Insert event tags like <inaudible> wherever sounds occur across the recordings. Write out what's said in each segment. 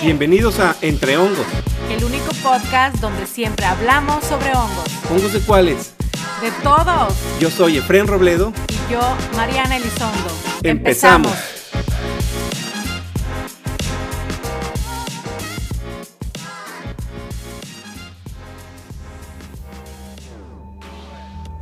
Bienvenidos a Entre Hongos. El único podcast donde siempre hablamos sobre hongos. ¿Hongos de cuáles? De todos. Yo soy Efren Robledo. Y yo, Mariana Elizondo. Empezamos.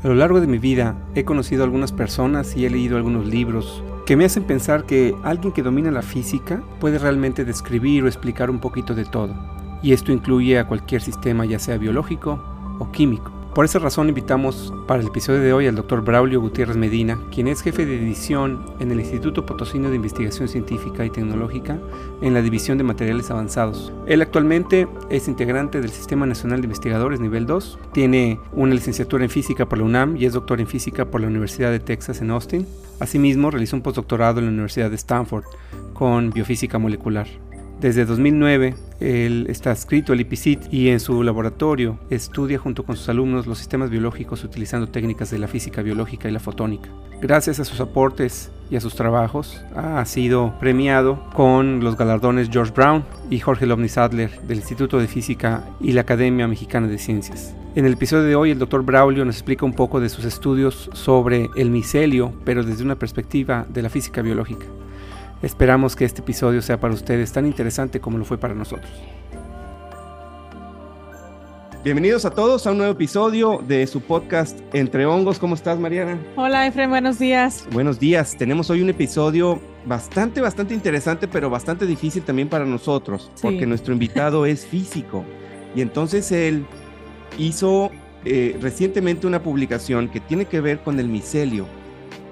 A lo largo de mi vida he conocido a algunas personas y he leído algunos libros que me hacen pensar que alguien que domina la física puede realmente describir o explicar un poquito de todo. Y esto incluye a cualquier sistema ya sea biológico o químico. Por esa razón invitamos para el episodio de hoy al Dr. Braulio Gutiérrez Medina, quien es jefe de edición en el Instituto Potosino de Investigación Científica y Tecnológica en la División de Materiales Avanzados. Él actualmente es integrante del Sistema Nacional de Investigadores nivel 2, tiene una licenciatura en física por la UNAM y es doctor en física por la Universidad de Texas en Austin. Asimismo, realizó un postdoctorado en la Universidad de Stanford con biofísica molecular. Desde 2009, él está adscrito al IPCIT y en su laboratorio estudia junto con sus alumnos los sistemas biológicos utilizando técnicas de la física biológica y la fotónica. Gracias a sus aportes y a sus trabajos, ha sido premiado con los galardones George Brown y Jorge Lovni Sadler del Instituto de Física y la Academia Mexicana de Ciencias. En el episodio de hoy, el Dr. Braulio nos explica un poco de sus estudios sobre el micelio, pero desde una perspectiva de la física biológica. Esperamos que este episodio sea para ustedes tan interesante como lo fue para nosotros. Bienvenidos a todos a un nuevo episodio de su podcast Entre Hongos. ¿Cómo estás, Mariana? Hola, Efraín, buenos días. Buenos días. Tenemos hoy un episodio bastante, bastante interesante, pero bastante difícil también para nosotros, porque nuestro invitado es físico. Y entonces él hizo eh, recientemente una publicación que tiene que ver con el micelio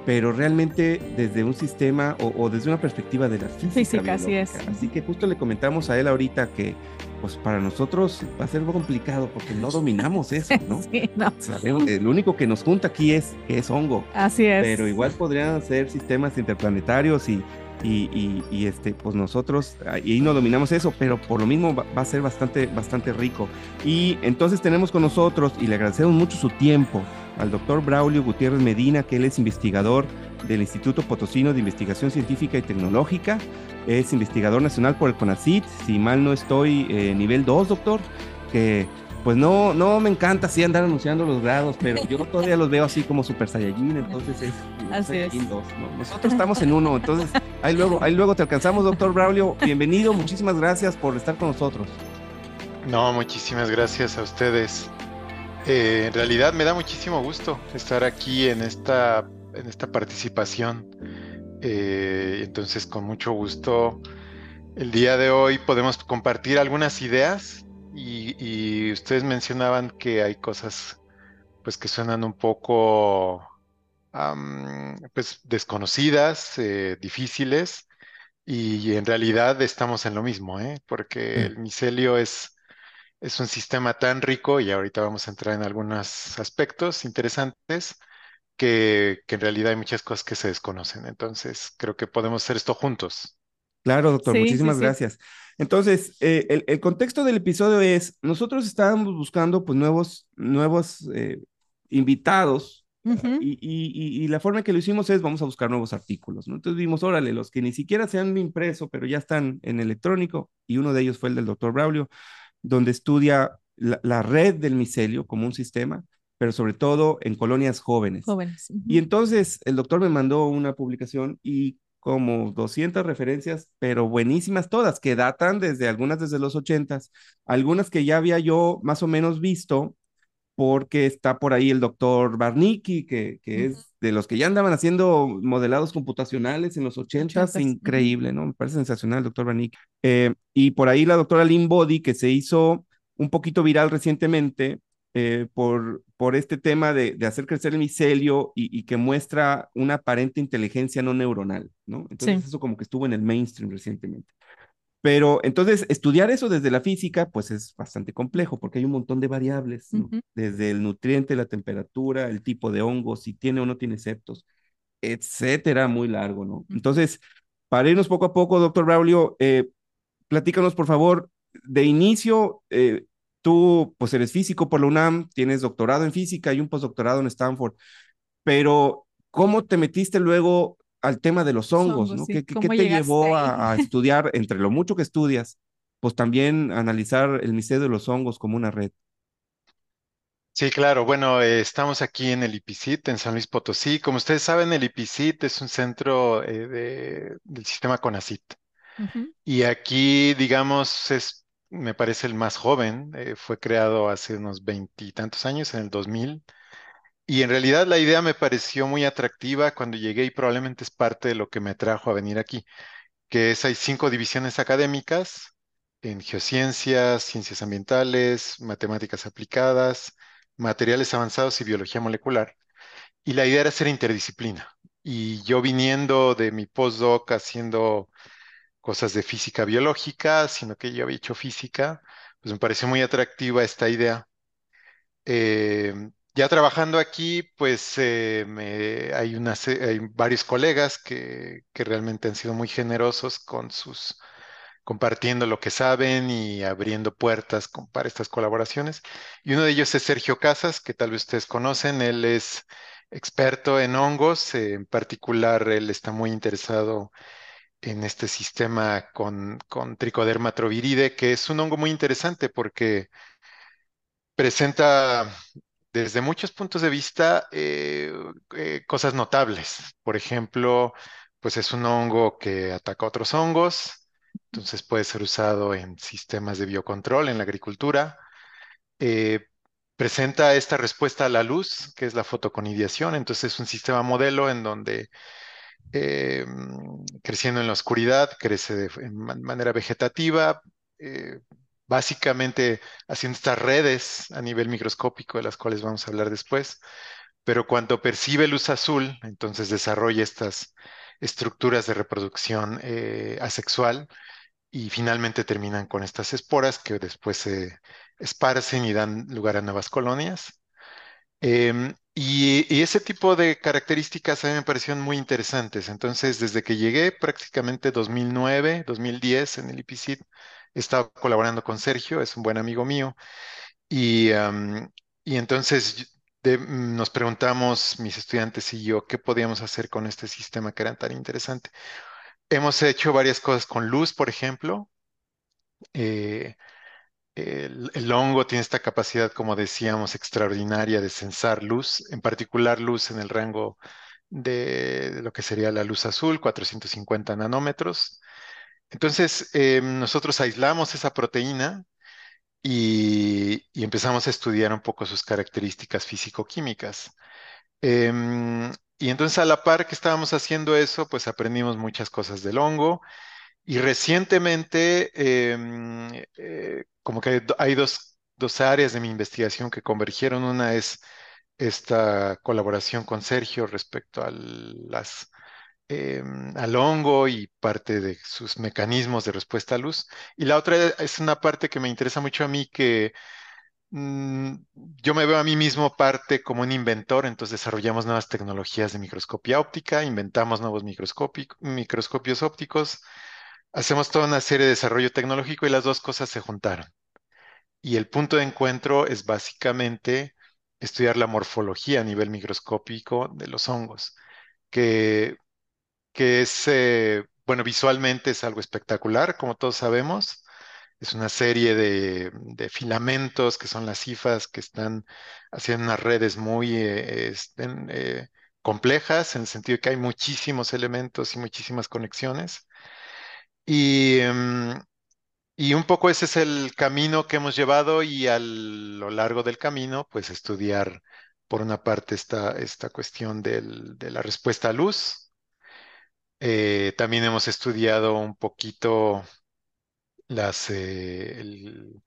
pero realmente desde un sistema o, desde una perspectiva de la física. Física, así es. Así que justo le comentamos a él ahorita que pues para nosotros va a ser complicado porque no dominamos <laughs> eso, ¿no? sí, no. Sabemos, el único que nos junta aquí es, es hongo. Así es. Pero igual podrían ser sistemas interplanetarios y, y, y, este, pues nosotros ahí no dominamos eso, pero por lo mismo va, va, a ser bastante, bastante rico. Y entonces tenemos con nosotros, y le agradecemos mucho su tiempo, al doctor Braulio Gutiérrez Medina, que él es investigador del Instituto Potosino de Investigación Científica y Tecnológica, es investigador nacional por el CONACIT, si mal no estoy, eh, nivel 2, doctor, que pues no, no me encanta así andar anunciando los grados, pero yo <laughs> todavía los veo así como Super Saiyajin, entonces es así es. 2, Nosotros estamos en uno, entonces ahí luego, ahí luego te alcanzamos, doctor Braulio, bienvenido, muchísimas gracias por estar con nosotros. No, muchísimas gracias a ustedes. Eh, en realidad me da muchísimo gusto estar aquí en esta, en esta participación. Eh, entonces, con mucho gusto, el día de hoy podemos compartir algunas ideas y, ustedes mencionaban que hay cosas pues que suenan un poco pues desconocidas, eh, difíciles y, en realidad estamos en lo mismo, porque mm. el micelio es es un sistema tan rico y ahorita vamos a entrar en algunos aspectos interesantes que, en realidad hay muchas cosas que se desconocen. Entonces, creo que podemos hacer esto juntos. Claro, doctor, muchísimas gracias. Entonces, eh, el, contexto del episodio es, nosotros estábamos buscando pues nuevos, nuevos eh, invitados y, la forma en que lo hicimos es, vamos a buscar nuevos artículos, ¿no? Entonces vimos, órale, los que ni siquiera se han impreso, pero ya están en electrónico, y uno de ellos fue el del doctor Braulio donde estudia la, red del micelio como un sistema, pero sobre todo en colonias jóvenes. Jóvenes. Y entonces el doctor me mandó una publicación y como 200 referencias, pero buenísimas todas, que datan desde algunas desde los 80, algunas que ya había yo más o menos visto, porque está por ahí el doctor Barnicki, que, que es de los que ya andaban haciendo modelados computacionales en los 80, increíble, ¿no? Me parece sensacional doctor Barnicki. Eh, y por ahí la doctora Lynn Body, que se hizo un poquito viral recientemente eh, por, por este tema de, de, hacer crecer el micelio y, y, que muestra una aparente inteligencia no neuronal, ¿no? Entonces eso como que estuvo en el mainstream recientemente. Pero entonces, estudiar eso desde la física, pues es bastante complejo porque hay un montón de variables, ¿no? desde el nutriente, la temperatura, el tipo de hongo, si tiene o no tiene septos, etcétera, muy largo, ¿no? Entonces, para irnos poco a poco, doctor Braulio, eh, platícanos, por favor, de inicio, eh, tú, pues eres físico por la UNAM, tienes doctorado en física y un postdoctorado en Stanford, pero ¿cómo te metiste luego al tema de los hongos, ¿no? ¿Qué, te llevó a, estudiar, entre lo mucho que estudias, pues también analizar el misterio de los hongos como una red. Sí, claro. Bueno, eh, estamos aquí en el IPICIT, en San Luis Potosí. Como ustedes saben, el IPICIT es un centro eh, de- del sistema CONACYT. Ujú. Y aquí, digamos, es, me parece el más joven. eh, fue creado hace unos veintitantos años, en el 2000. Y en realidad la idea me pareció muy atractiva cuando llegué y probablemente es parte de lo que me atrajo a venir aquí, que es hay cinco divisiones académicas en geociencias, ciencias ambientales, matemáticas aplicadas, materiales avanzados y biología molecular. Y la idea era ser interdisciplina. Y yo viniendo de mi postdoc haciendo cosas de física biológica, sino que yo había hecho física, pues me pareció muy atractiva esta idea. Eh, ya trabajando aquí, pues eh, me- hay, hay varios colegas que, que realmente han sido muy generosos con sus, compartiendo lo que saben y abriendo puertas con- para estas colaboraciones. Y uno de ellos es Sergio Casas, que tal vez ustedes conocen. Él es experto en hongos, eh, en particular él está muy interesado en este sistema con, con Trichoderma troviride, que es un hongo muy interesante porque presenta desde muchos puntos de vista eh, eh, cosas notables. Por ejemplo, pues es un hongo que ataca otros hongos, entonces puede ser usado en sistemas de biocontrol, en la agricultura. Eh, presenta esta respuesta a la luz, que es la fotoconidiación, entonces es un sistema modelo en donde creciendo en la oscuridad, crece de manera vegetativa, básicamente haciendo estas redes a nivel microscópico, de las cuales vamos a hablar después, pero cuando percibe luz azul, entonces desarrolla estas estructuras de reproducción eh, asexual y finalmente terminan con estas esporas que después se esparcen y dan lugar a nuevas colonias. Em, y, y ese tipo de características a mí me parecieron muy interesantes. Entonces, desde que llegué, prácticamente 2009, 2010 en el IPCIT, he estado colaborando con Sergio, es un buen amigo mío. Y, am, y entonces de- mm, nos preguntamos, mis estudiantes y yo, qué podíamos hacer con este sistema que era tan interesante. Hemos hecho varias cosas con luz, por ejemplo. Eh, el, hongo tiene esta capacidad, como decíamos, extraordinaria de sensar luz, en particular luz en el rango de lo que sería la luz azul, 450 nanómetros. Entonces, eh, nosotros aislamos esa proteína y, y empezamos a estudiar un poco sus características físico-químicas. Em, y entonces, a la par que estábamos haciendo eso, pues aprendimos muchas cosas del hongo y recientemente, em, eh, como que hay do- hay dos, dos áreas de mi investigación que convergieron. Una es esta colaboración con Sergio respecto a las, em, al hongo y parte de sus mecanismos de respuesta a luz. Y la otra es una parte que me interesa mucho a mí, que mm, yo me veo a mí mismo parte como un inventor, entonces desarrollamos nuevas tecnologías de microscopía óptica, inventamos nuevos microscopi- microscopios ópticos Hacemos toda una serie de desarrollo tecnológico y las dos cosas se juntaron. Y el punto de encuentro es básicamente estudiar la morfología a nivel microscópico de los hongos, que, que es, eh, bueno, visualmente es algo espectacular, como todos sabemos. Es una serie de, de filamentos que son las hifas que están haciendo unas redes muy eh, estén, eh, complejas, en el sentido de que hay muchísimos elementos y muchísimas conexiones. Y, em, y un poco ese es el camino que hemos llevado y a lo largo del camino, pues estudiar por una parte esta, esta cuestión del- de la respuesta a luz. Eh, también hemos estudiado un poquito las, eh, el-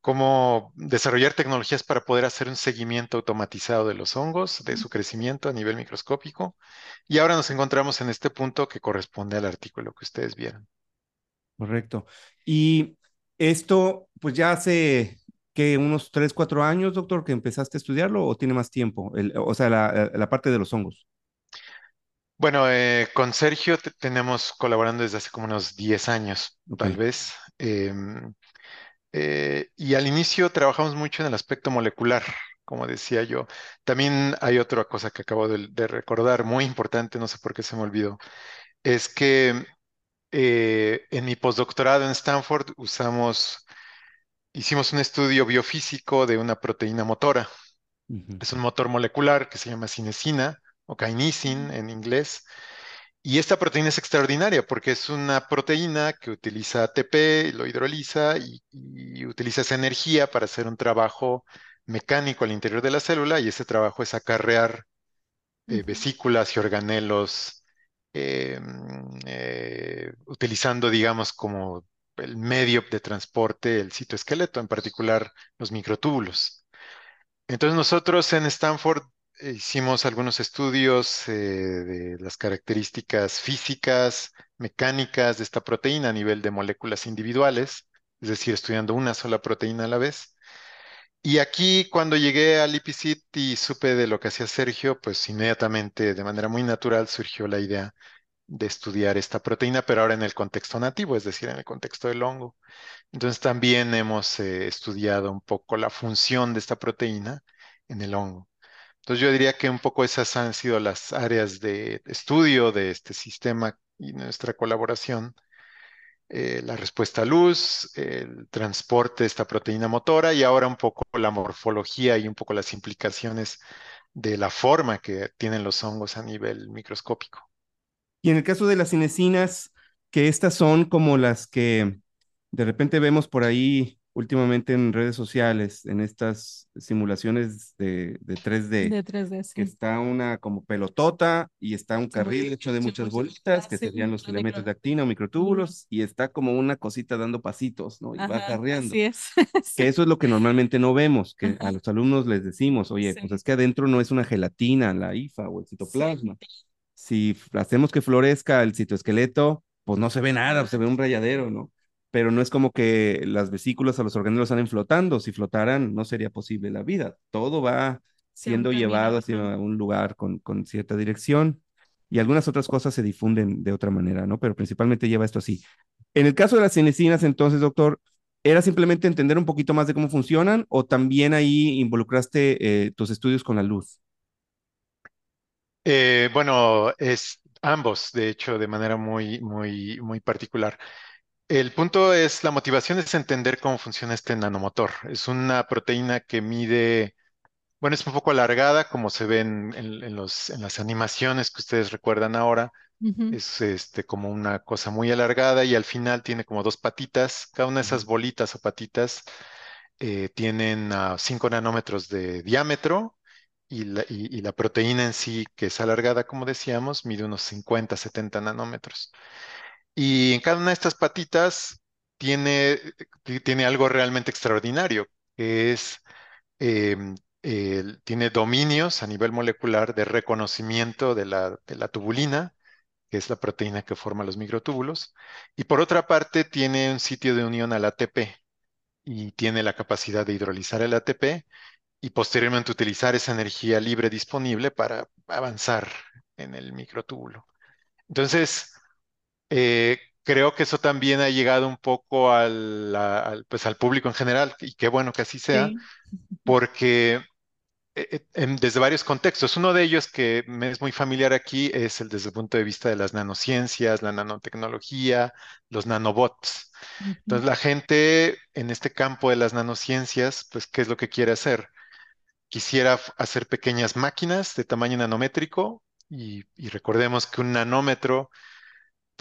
cómo desarrollar tecnologías para poder hacer un seguimiento automatizado de los hongos, de su crecimiento a nivel microscópico. Y ahora nos encontramos en este punto que corresponde al artículo que ustedes vieron. Correcto. Y esto, pues ya hace que unos 3, 4 años, doctor, que empezaste a estudiarlo o tiene más tiempo, El- o sea, la, la parte de los hongos. Bueno, eh, con Sergio te- tenemos colaborando desde hace como unos 10 años, tal vez. Em, eh, y al inicio trabajamos mucho en el aspecto molecular, como decía yo. También hay otra cosa que acabo de, de recordar, muy importante, no sé por qué se me olvidó, es que eh, en mi postdoctorado en Stanford usamos, hicimos un estudio biofísico de una proteína motora. Es un motor molecular que se llama cinesina o kinesin en inglés. Y esta proteína es extraordinaria porque es una proteína que utiliza ATP, lo hidroliza y, y utiliza esa energía para hacer un trabajo mecánico al interior de la célula y ese trabajo es acarrear eh, vesículas y organelos eh, mm, eh, utilizando, digamos, como el medio de transporte el citoesqueleto, en particular los microtúbulos. Entonces nosotros en Stanford eh, hicimos algunos estudios de las características físicas, mecánicas de esta proteína a nivel de moléculas individuales, es decir, estudiando una sola proteína a la vez. Y aquí cuando llegué al IPCIT y supe de lo que hacía Sergio, pues inmediatamente, de manera muy natural, surgió la idea de estudiar esta proteína, pero ahora en el contexto nativo, es decir, en el contexto del hongo. Entonces también hemos eh, estudiado un poco la función de esta proteína en el hongo. Entonces yo diría que un poco esas han sido las áreas de estudio de este sistema y nuestra colaboración. Eh, la respuesta a luz, el transporte de esta proteína motora y ahora un poco la morfología y un poco las implicaciones de la forma que tienen los hongos a nivel microscópico. Y en el caso de las cinesinas, que estas son como las que de repente vemos por ahí últimamente en redes sociales, en estas simulaciones de, de 3D, De 3D, que sí. está una como pelotota y está un carril hecho de sí, muchas bolitas, que serían los filamentos de actina o microtúbulos, y está como una cosita dando pasitos, ¿no? Y va Ajá, acarreando. así es. <laughs> Que eso es lo que normalmente no vemos, que a los alumnos les decimos, oye, pues es que adentro no es una gelatina, la IFA o el citoplasma. Si hacemos que florezca el citoesqueleto, pues no se ve nada, se ve un rayadero, ¿no? Pero no es como que las vesículas o los organelos salen flotando. Si flotaran, no sería posible la vida. Todo va siendo llevado hacia un lugar con, con cierta dirección y algunas otras cosas se difunden de otra manera, ¿no? Pero principalmente lleva esto así. En el caso de las cinesinas, entonces, doctor, ¿era simplemente entender un poquito más de cómo funcionan o también ahí involucraste eh, tus estudios con la luz? Eh, bueno, es ambos, de hecho, de manera muy, muy, muy particular. El punto es, la motivación es entender cómo funciona este nanomotor. Es una proteína que mide, bueno, es un poco alargada, como se ve en, en- en los, en las animaciones que ustedes recuerdan ahora. Es este, como una cosa muy alargada y al final tiene como dos patitas. Cada una de esas bolitas o patitas eh, tienen 5 nanómetros de diámetro y la, y- y la proteína en sí, que es alargada, como decíamos, mide unos 50, 70 nanómetros. Y en cada una de estas patitas tiene, ti- tiene algo realmente extraordinario, que es, em, tiene dominios a nivel molecular de reconocimiento de la, de la tubulina, que es la proteína que forma los microtúbulos. Y por otra parte, tiene un sitio de unión al ATP y tiene la capacidad de hidrolizar el ATP y posteriormente utilizar esa energía libre disponible para avanzar en el microtúbulo. Entonces, eh, creo que eso también ha llegado un poco al, a- al, pues, al público en general, y qué bueno que así sea, Sí. porque eh, eh, desde varios contextos, uno de ellos que me es muy familiar aquí es el desde el punto de vista de las nanociencias, la nanotecnología, los nanobots. Entonces, la gente en este campo de las nanociencias, pues, ¿qué es lo que quiere hacer? Quisiera hacer pequeñas máquinas de tamaño nanométrico y, y recordemos que un nanómetro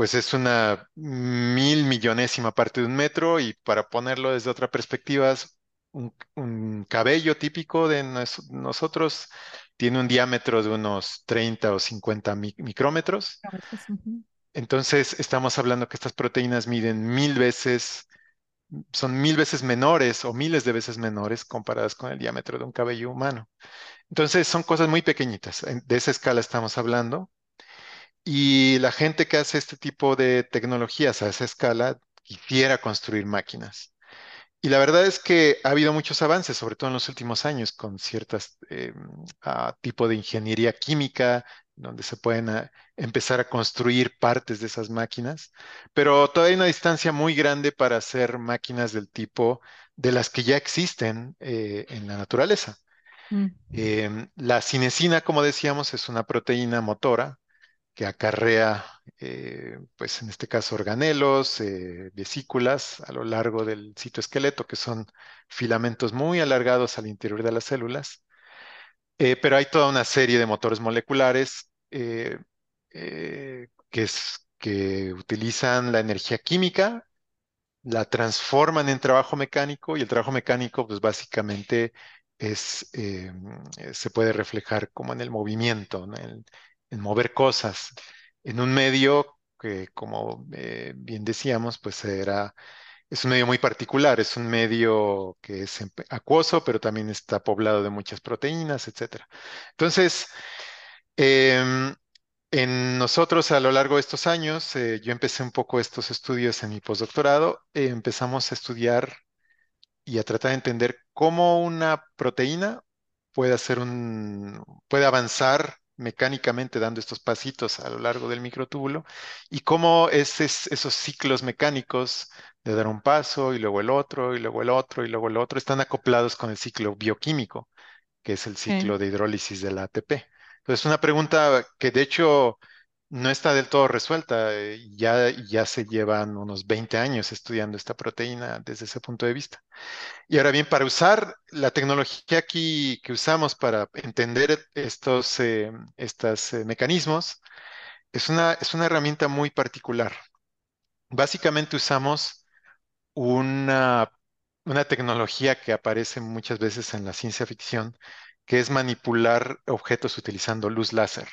pues es una mil millonésima parte de un metro y para ponerlo desde otra perspectiva, un, un cabello típico de nos- nosotros tiene un diámetro de unos 30 o 50 mi- micrómetros. Entonces estamos hablando que estas proteínas miden mil veces, son mil veces menores o miles de veces menores comparadas con el diámetro de un cabello humano. Entonces son cosas muy pequeñitas. De esa escala estamos hablando. Y la gente que hace este tipo de tecnologías a esa escala quisiera construir máquinas. Y la verdad es que ha habido muchos avances, sobre todo en los últimos años, con ciertas eh, ah, tipo de ingeniería química, donde se pueden ah, empezar a construir partes de esas máquinas, pero todavía hay una distancia muy grande para hacer máquinas del tipo de las que ya existen eh, en la naturaleza. Mm. Em, la cinesina, como decíamos, es una proteína motora que acarrea, eh, pues en este caso, organelos, eh, vesículas a lo largo del citoesqueleto, que son filamentos muy alargados al interior de las células. Eh, pero hay toda una serie de motores moleculares que, utilizan la energía química, la transforman en trabajo mecánico y el trabajo mecánico, pues básicamente es, se puede reflejar como en el movimiento, ¿no? en, en mover cosas en un medio que, como eh, bien decíamos, pues era, es un medio muy particular, es un medio que es acuoso, pero también está poblado de muchas proteínas, etc. Entonces, em, en nosotros a lo largo de estos años, eh, yo empecé un poco estos estudios en mi postdoctorado, eh, empezamos a estudiar y a tratar de entender cómo una proteína puede hacer un, puede avanzar mecánicamente dando estos pasitos a lo largo del microtúbulo y cómo esos ciclos mecánicos de dar un paso y luego el otro y luego el otro y luego el otro están acoplados con el ciclo bioquímico, que es el ciclo de hidrólisis del ATP. Entonces, una pregunta que de hecho no está del todo resuelta. Eh, ya, ya se llevan unos 20 años estudiando esta proteína desde ese punto de vista. Y ahora bien, para usar la tecnología aquí que usamos para entender estos, eh, eh, mecanismos, es una, es una herramienta muy particular. Básicamente usamos una, una tecnología que aparece muchas veces en la ciencia ficción, que es manipular objetos utilizando luz láser.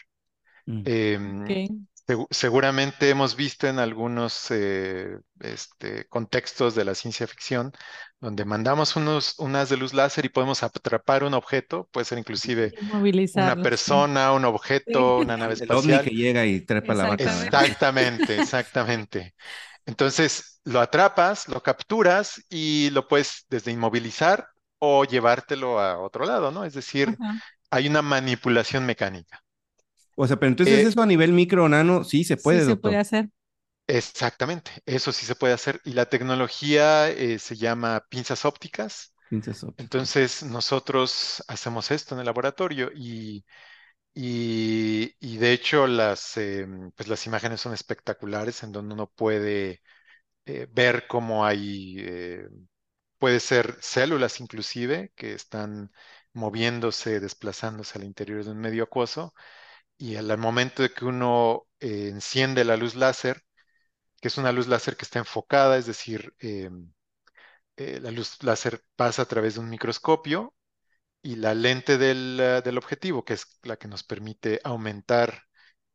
Mm. Em, seguramente hemos visto en algunos eh, este, contextos de la ciencia ficción donde mandamos unos, unas de luz láser y podemos atrapar un objeto, puede ser inclusive una persona, un objeto, una nave El ovni espacial. que llega y trepa la vaca. ¿verdad? Exactamente, exactamente. Entonces lo atrapas, lo capturas y lo puedes desde inmovilizar o llevártelo a otro lado, ¿no? Es decir, hay una manipulación mecánica. O sea, pero entonces Eh, eso a nivel micro o nano sí se puede, sí se doctor. puede hacer. Exactamente, eso sí se puede hacer. Y la tecnología eh, se llama pinzas ópticas. Pinzas ópticas. Entonces nosotros hacemos esto en el laboratorio y, y- y de hecho las, eh, pues las imágenes son espectaculares en donde uno puede eh, ver cómo hay, eh, puede ser células inclusive que están moviéndose, desplazándose al interior de un medio acuoso y al momento de que uno eh, enciende la luz láser, que es una luz láser que está enfocada, es decir, eh, eh, la luz láser pasa a través de un microscopio y la lente del, del objetivo, que es la que nos permite aumentar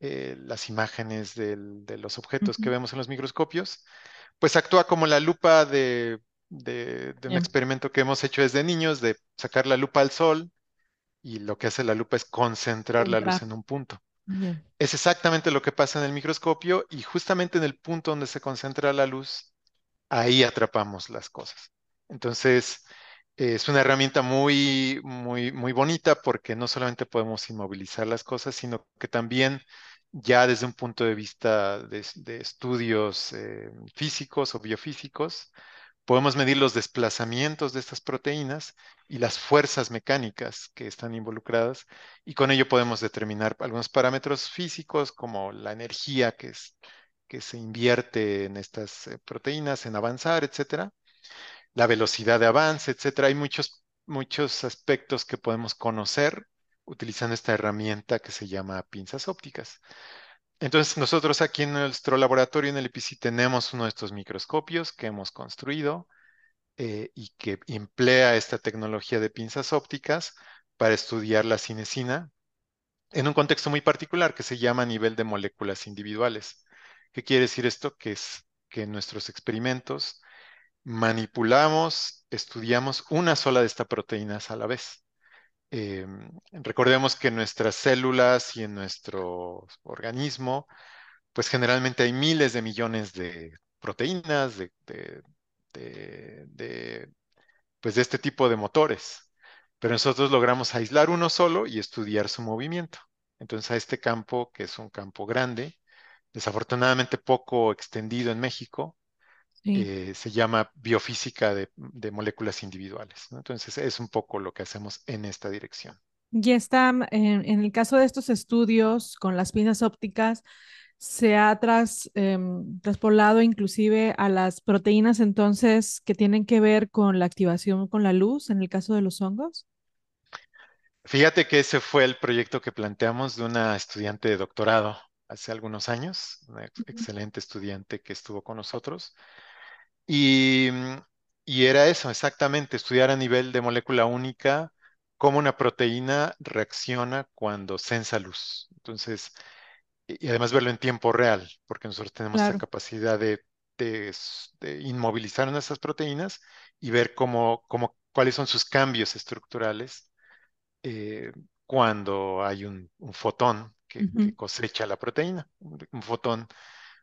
las imágenes del- de los objetos que vemos en los microscopios, pues actúa como la lupa de, de- de un experimento que hemos hecho desde niños, de sacar la lupa al sol y lo que hace la lupa es concentrar la luz en un punto. Bien. Es exactamente lo que pasa en el microscopio y justamente en el punto donde se concentra la luz, ahí atrapamos las cosas. Entonces, eh, es una herramienta muy, muy, muy bonita porque no solamente podemos inmovilizar las cosas, sino que también ya desde un punto de vista de, de estudios eh, físicos o biofísicos, podemos medir los desplazamientos de estas proteínas y las fuerzas mecánicas que están involucradas y con ello podemos determinar algunos parámetros físicos como la energía que se invierte en estas eh, proteínas, en avanzar, etcétera, la velocidad de avance, etcétera. Hay muchos, muchos aspectos que podemos conocer utilizando esta herramienta que se llama pinzas ópticas. Entonces, nosotros aquí en nuestro laboratorio en el EPC tenemos uno de estos microscopios que hemos construido eh, y que emplea esta tecnología de pinzas ópticas para estudiar la cinesina en un contexto muy particular que se llama nivel de moléculas individuales. ¿Qué quiere decir esto? Que es que en nuestros experimentos manipulamos, estudiamos una sola de estas proteínas a la vez. Eh, recordemos que en nuestras células y en nuestro organismo, pues generalmente hay miles de millones de proteínas, de- de- de, pues de este tipo de motores, pero nosotros logramos aislar uno solo y estudiar su movimiento. Entonces a este campo, que es un campo grande, desafortunadamente poco extendido en México, Sí. eh, se llama biofísica de, de moléculas individuales, ¿no? Entonces es un poco lo que hacemos en esta dirección. Y está en, en el caso de estos estudios con las pinzas ópticas, se ha tras, em, traspolado inclusive a las proteínas entonces que tienen que ver con la activación con la luz en el caso de los hongos. Fíjate que ese fue el proyecto que planteamos de una estudiante de doctorado hace algunos años, una excelente estudiante que estuvo con nosotros. Y, mm, y era eso, exactamente, estudiar a nivel de molécula única cómo una proteína reacciona cuando sensa luz. Entonces, y además verlo en tiempo real, porque nosotros tenemos Claro. capacidad de, de inmovilizar nuestras proteínas y ver cómo, cómo, cuáles son sus cambios estructurales eh, cuando hay un, un fotón que, que cosecha la proteína. Un, un fotón,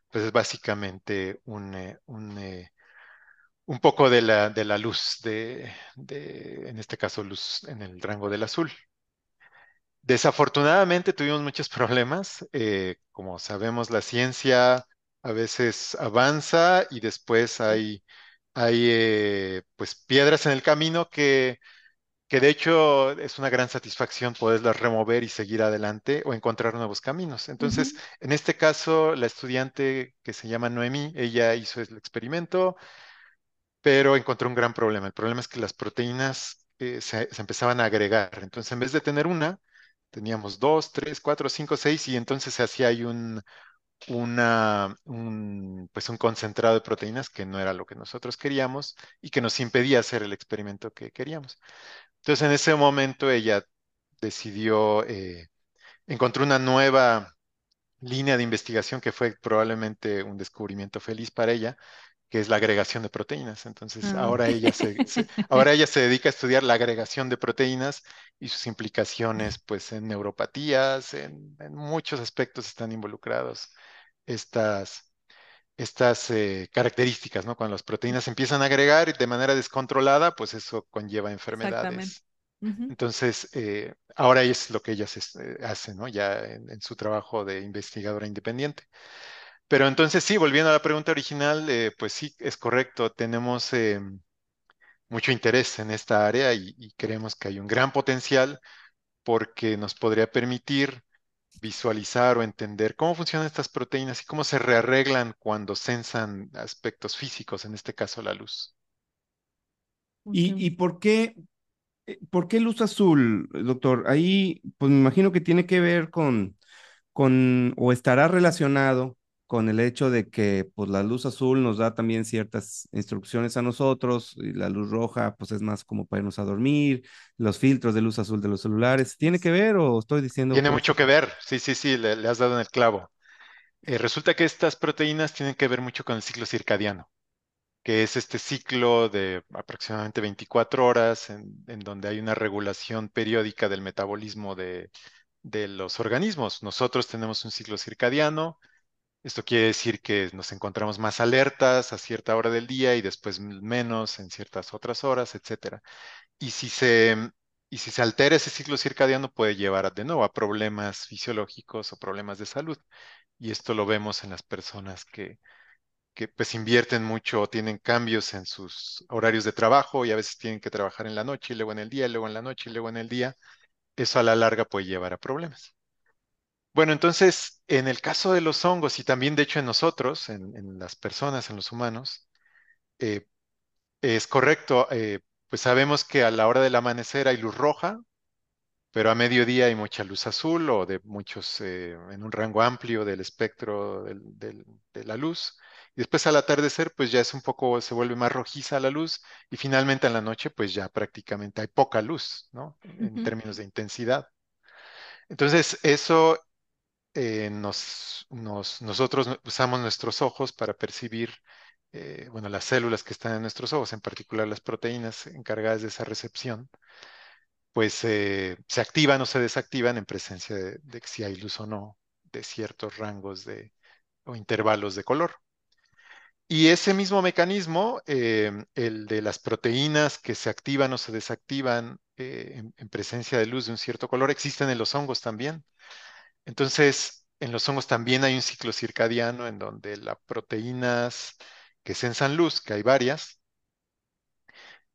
pues es básicamente un, eh, un, eh, un poco de la, de la luz, de, de, en este caso, luz en el rango del azul. Desafortunadamente tuvimos muchos problemas. eh, como sabemos, la ciencia a veces avanza y después hay, hay eh, pues piedras en el camino que que de hecho es una gran satisfacción poderlas remover y seguir adelante o encontrar nuevos caminos. Entonces, en este caso, la estudiante que se llama Noemí, ella hizo el experimento, pero encontró un gran problema. El problema es que las proteínas eh, se, empezaban a agregar. Entonces, en vez de tener una, teníamos dos, tres, cuatro, cinco, seis, y entonces se hacía ahí un, pues un concentrado de proteínas que no era lo que nosotros queríamos y que nos impedía hacer el experimento que queríamos. Entonces, en ese momento ella decidió, eh, encontró una nueva línea de investigación que fue probablemente un descubrimiento feliz para ella, que es la agregación de proteínas. Entonces, ah, ahora ella se, <laughs> se- ahora ella se dedica a estudiar la agregación de proteínas y sus implicaciones, pues, en neuropatías, en, en muchos aspectos están involucrados estas, estas eh, características, ¿no? Cuando las proteínas empiezan a agregar de manera descontrolada, pues eso conlleva enfermedades entonces, eh, ahora es lo que ella se, eh, hace, ¿no? Ya en, en su trabajo de investigadora independiente. Pero entonces, sí, volviendo a la pregunta original, eh, pues sí, es correcto. Tenemos eh, mucho interés en esta área y, y creemos que hay un gran potencial porque nos podría permitir visualizar o entender cómo funcionan estas proteínas y cómo se rearreglan cuando sensan aspectos físicos, en este caso la luz. ¿Y, y por qué, eh, por qué luz azul, doctor? Ahí, pues me imagino que tiene que ver con, con, o estará relacionado con el hecho de que, pues la luz azul nos da también ciertas instrucciones a nosotros, y la luz roja, pues es más como para irnos a dormir, los filtros de luz azul de los celulares. ¿Tiene que ver o estoy diciendo Tiene mucho que ver, sí, sí, sí, le, le has dado en el clavo. Eh, resulta que estas proteínas tienen que ver mucho con el ciclo circadiano, que es este ciclo de aproximadamente 24 horas en, en donde hay una regulación periódica del metabolismo de, de los organismos. Nosotros tenemos un ciclo circadiano. Esto quiere decir que nos encontramos más alertas a cierta hora del día y después menos en ciertas otras horas, si se, y si se altera ese ciclo circadiano puede llevar de nuevo a problemas fisiológicos o problemas de salud. Y esto lo vemos en las personas que, que pues invierten mucho o tienen cambios en sus horarios de trabajo y a veces tienen que trabajar en la noche y luego en el día, y luego en la noche y luego en el día. Eso a la larga puede llevar a problemas. Bueno, entonces, en el caso de los hongos y también de hecho en nosotros, en, en las personas, en los humanos, eh, es correcto, eh, pues sabemos que a la hora del amanecer hay luz roja, pero a mediodía hay mucha luz azul o de muchos, eh, en un rango amplio del espectro del- del- de la luz. Y después al atardecer, pues ya es un poco, se vuelve más rojiza la luz y finalmente en la noche, pues ya prácticamente hay poca luz, ¿no? En términos de intensidad. Entonces, eso eh, nos, nos- nosotros usamos nuestros ojos para percibir, eh, bueno, las células que están en nuestros ojos, en particular las proteínas encargadas de esa recepción pues eh, se activan o se desactivan en presencia de, si hay luz o no de ciertos rangos de, o intervalos de color. Y ese mismo mecanismo, eh, el de las proteínas que se activan o se desactivan en, en presencia de luz de un cierto color, existen en los hongos también. Entonces, en los hongos también hay un ciclo circadiano en donde las proteínas que sensan luz, que hay varias,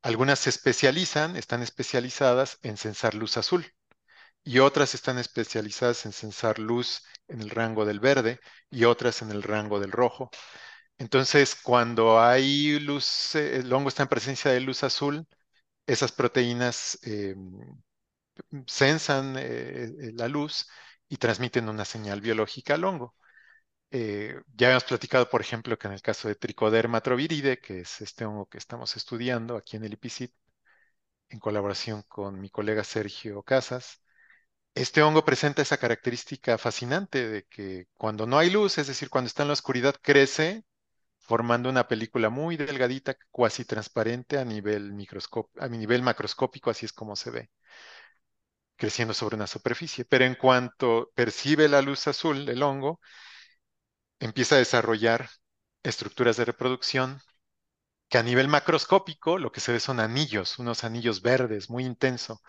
algunas se especializan, están especializadas en sensar luz azul. y otras están especializadas en sensar luz en el rango del verde y otras en el rango del rojo. Entonces, cuando hay luz, eh, el hongo está en presencia de luz azul, esas proteínas eh, sensan eh, la luz y transmiten una señal biológica al hongo. ya hemos platicado, por ejemplo, que en el caso de Trichoderma troviride, que es este hongo que estamos estudiando aquí en el IPICIT, en colaboración con mi colega Sergio Casas, este hongo presenta esa característica fascinante de que cuando no hay luz, es decir, cuando está en la oscuridad, crece formando una película muy delgadita, cuasi transparente a nivel, a nivel macroscópico, así es como se ve, creciendo sobre una superficie. Pero en cuanto percibe la luz azul, el hongo, empieza a desarrollar estructuras de reproducción que a nivel macroscópico lo que se ve son anillos, unos anillos verdes muy intenso.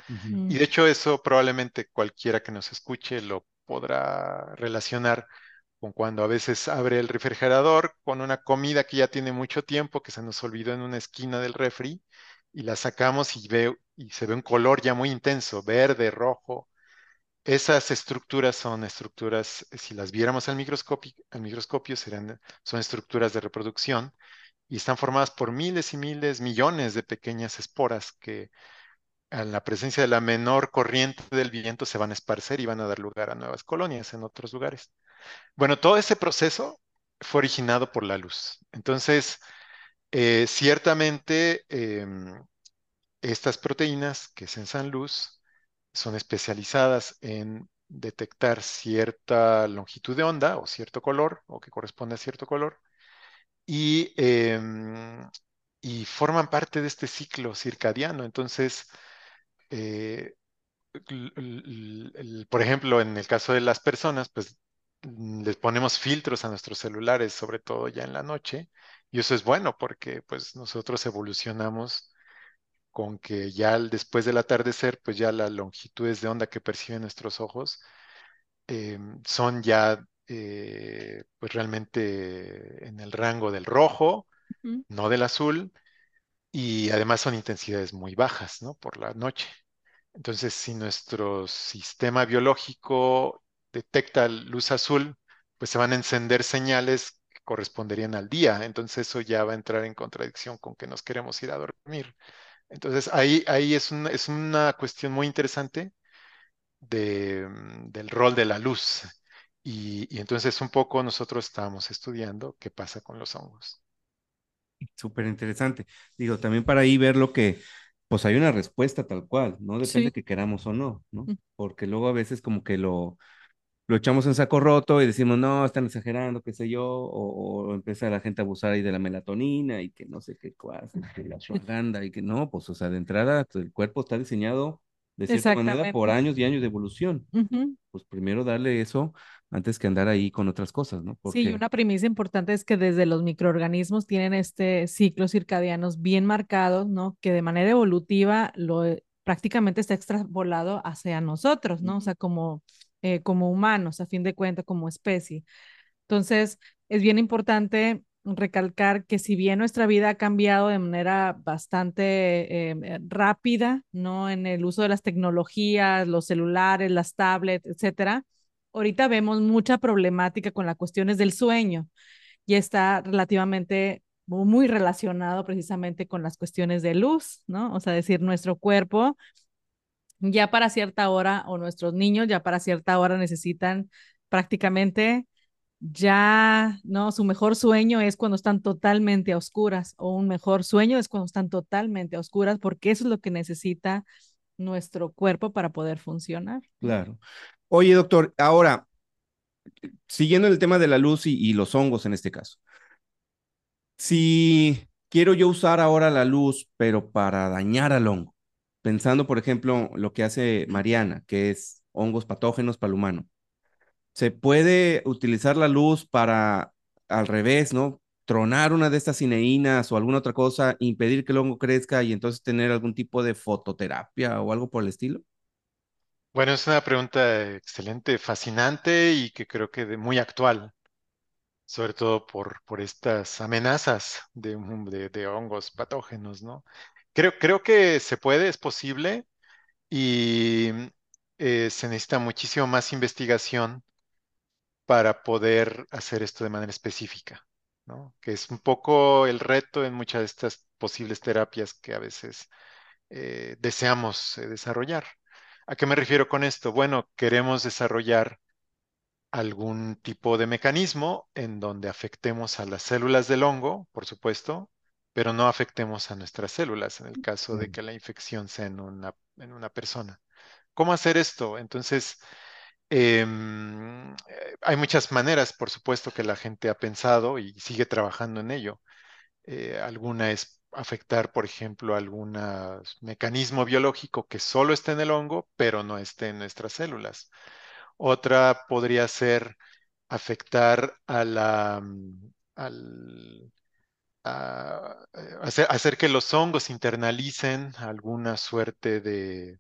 Y de hecho eso probablemente cualquiera que nos escuche lo podrá relacionar con cuando a veces abre el refrigerador con una comida que ya tiene mucho tiempo, que se nos olvidó en una esquina del refri, y la sacamos y, ve, y se ve un color ya muy intenso, verde, rojo. Esas estructuras son estructuras, si las viéramos al microscopio, al microscopio serían, son estructuras de reproducción y están formadas por miles y miles, millones de pequeñas esporas que a la presencia de la menor corriente del viento se van a esparcer y van a dar lugar a nuevas colonias en otros lugares. Bueno, todo ese proceso fue originado por la luz. Entonces, eh, ciertamente, em, estas proteínas que sensan luz son especializadas en detectar cierta longitud de onda o cierto color o que corresponde a cierto color y, em, y forman parte de este ciclo circadiano. Entonces, eh, por ejemplo, en el caso de las personas, pues les ponemos filtros a nuestros celulares, sobre todo ya en la noche, y eso es bueno porque pues nosotros evolucionamos con que ya después del atardecer, pues ya las longitudes de onda que perciben nuestros ojos em, son ya eh, pues realmente en el rango del rojo, no del azul, y además son intensidades muy bajas, ¿no? Por la noche. Entonces, si nuestro sistema biológico detecta luz azul, pues se van a encender señales que corresponderían al día. Entonces, eso ya va a entrar en contradicción con que nos queremos ir a dormir. Entonces, ahí, ahí es, es una cuestión muy interesante de, del rol de la luz. Y, entonces un poco nosotros estábamos estudiando qué pasa con los hongos. Súper interesante. Digo, también para ahí ver lo que, pues hay una respuesta tal cual, ¿no? Depende que queramos o no, ¿no? Mm. Porque luego a veces como que lo, lo echamos en saco roto y decimos, no, están exagerando, qué sé yo, o, empieza la gente a abusar ahí de la melatonina y que no sé qué cosa, que la ashwagandha y que no, pues o sea, de entrada el cuerpo está diseñado de cierta manera por años y años de evolución. Pues primero darle eso antes que andar ahí con otras cosas, ¿no? Porque... Sí, una premisa importante es que desde los microorganismos tienen este ciclo circadianos bien marcados, ¿no? Que de manera evolutiva lo eh, prácticamente está extrapolado hacia nosotros, ¿no? O sea, como, eh, como humanos, a fin de cuentas, como especie. Entonces, es bien importante recalcar que si bien nuestra vida ha cambiado de manera bastante em, eh, rápida, ¿no? En el uso de las tecnologías, los celulares, las tablets, etcétera, ahorita vemos mucha problemática con las cuestiones del sueño y está relativamente muy relacionado precisamente con las cuestiones de luz, ¿no? O sea, decir, nuestro cuerpo ya para cierta hora o nuestros niños ya para cierta hora necesitan prácticamente ya, ¿no? Su mejor sueño es cuando están totalmente a oscuras o un mejor sueño es cuando están totalmente a oscuras porque eso es lo que necesita nuestro cuerpo para poder funcionar. Claro. Oye, doctor, ahora, siguiendo el tema de la luz y, los hongos en este caso, si quiero yo usar ahora la luz, pero para dañar al hongo, pensando, por ejemplo, lo que hace Mariana, que es hongos patógenos para el humano, se puede utilizar la luz para, al revés, ¿no? Tronar una de estas cineínas o alguna otra cosa, impedir que el hongo crezca y entonces tener algún tipo de fototerapia o algo por el estilo? Bueno, es una pregunta excelente, fascinante y que creo que de muy actual, sobre todo por, por estas amenazas de, de, hongos patógenos, ¿no? Creo, que se puede, es posible y eh, se necesita muchísimo más investigación para poder hacer esto de manera específica, ¿no? Que es un poco el reto en muchas de estas posibles terapias que a veces eh, deseamos eh, desarrollar. ¿A qué me refiero con esto? Bueno, queremos desarrollar algún tipo de mecanismo en donde afectemos a las células del hongo, por supuesto, pero no afectemos a nuestras células en el caso de que la infección sea en una, en una persona. ¿Cómo hacer esto? Entonces, em, eh, hay muchas maneras, por supuesto, que la gente ha pensado y sigue trabajando en ello. Eh, alguna es afectar, por ejemplo, algún mecanismo biológico que solo esté en el hongo, pero no esté en nuestras células. Otra podría ser afectar a la, mm, al, eh, hacer, que los hongos internalicen alguna suerte de,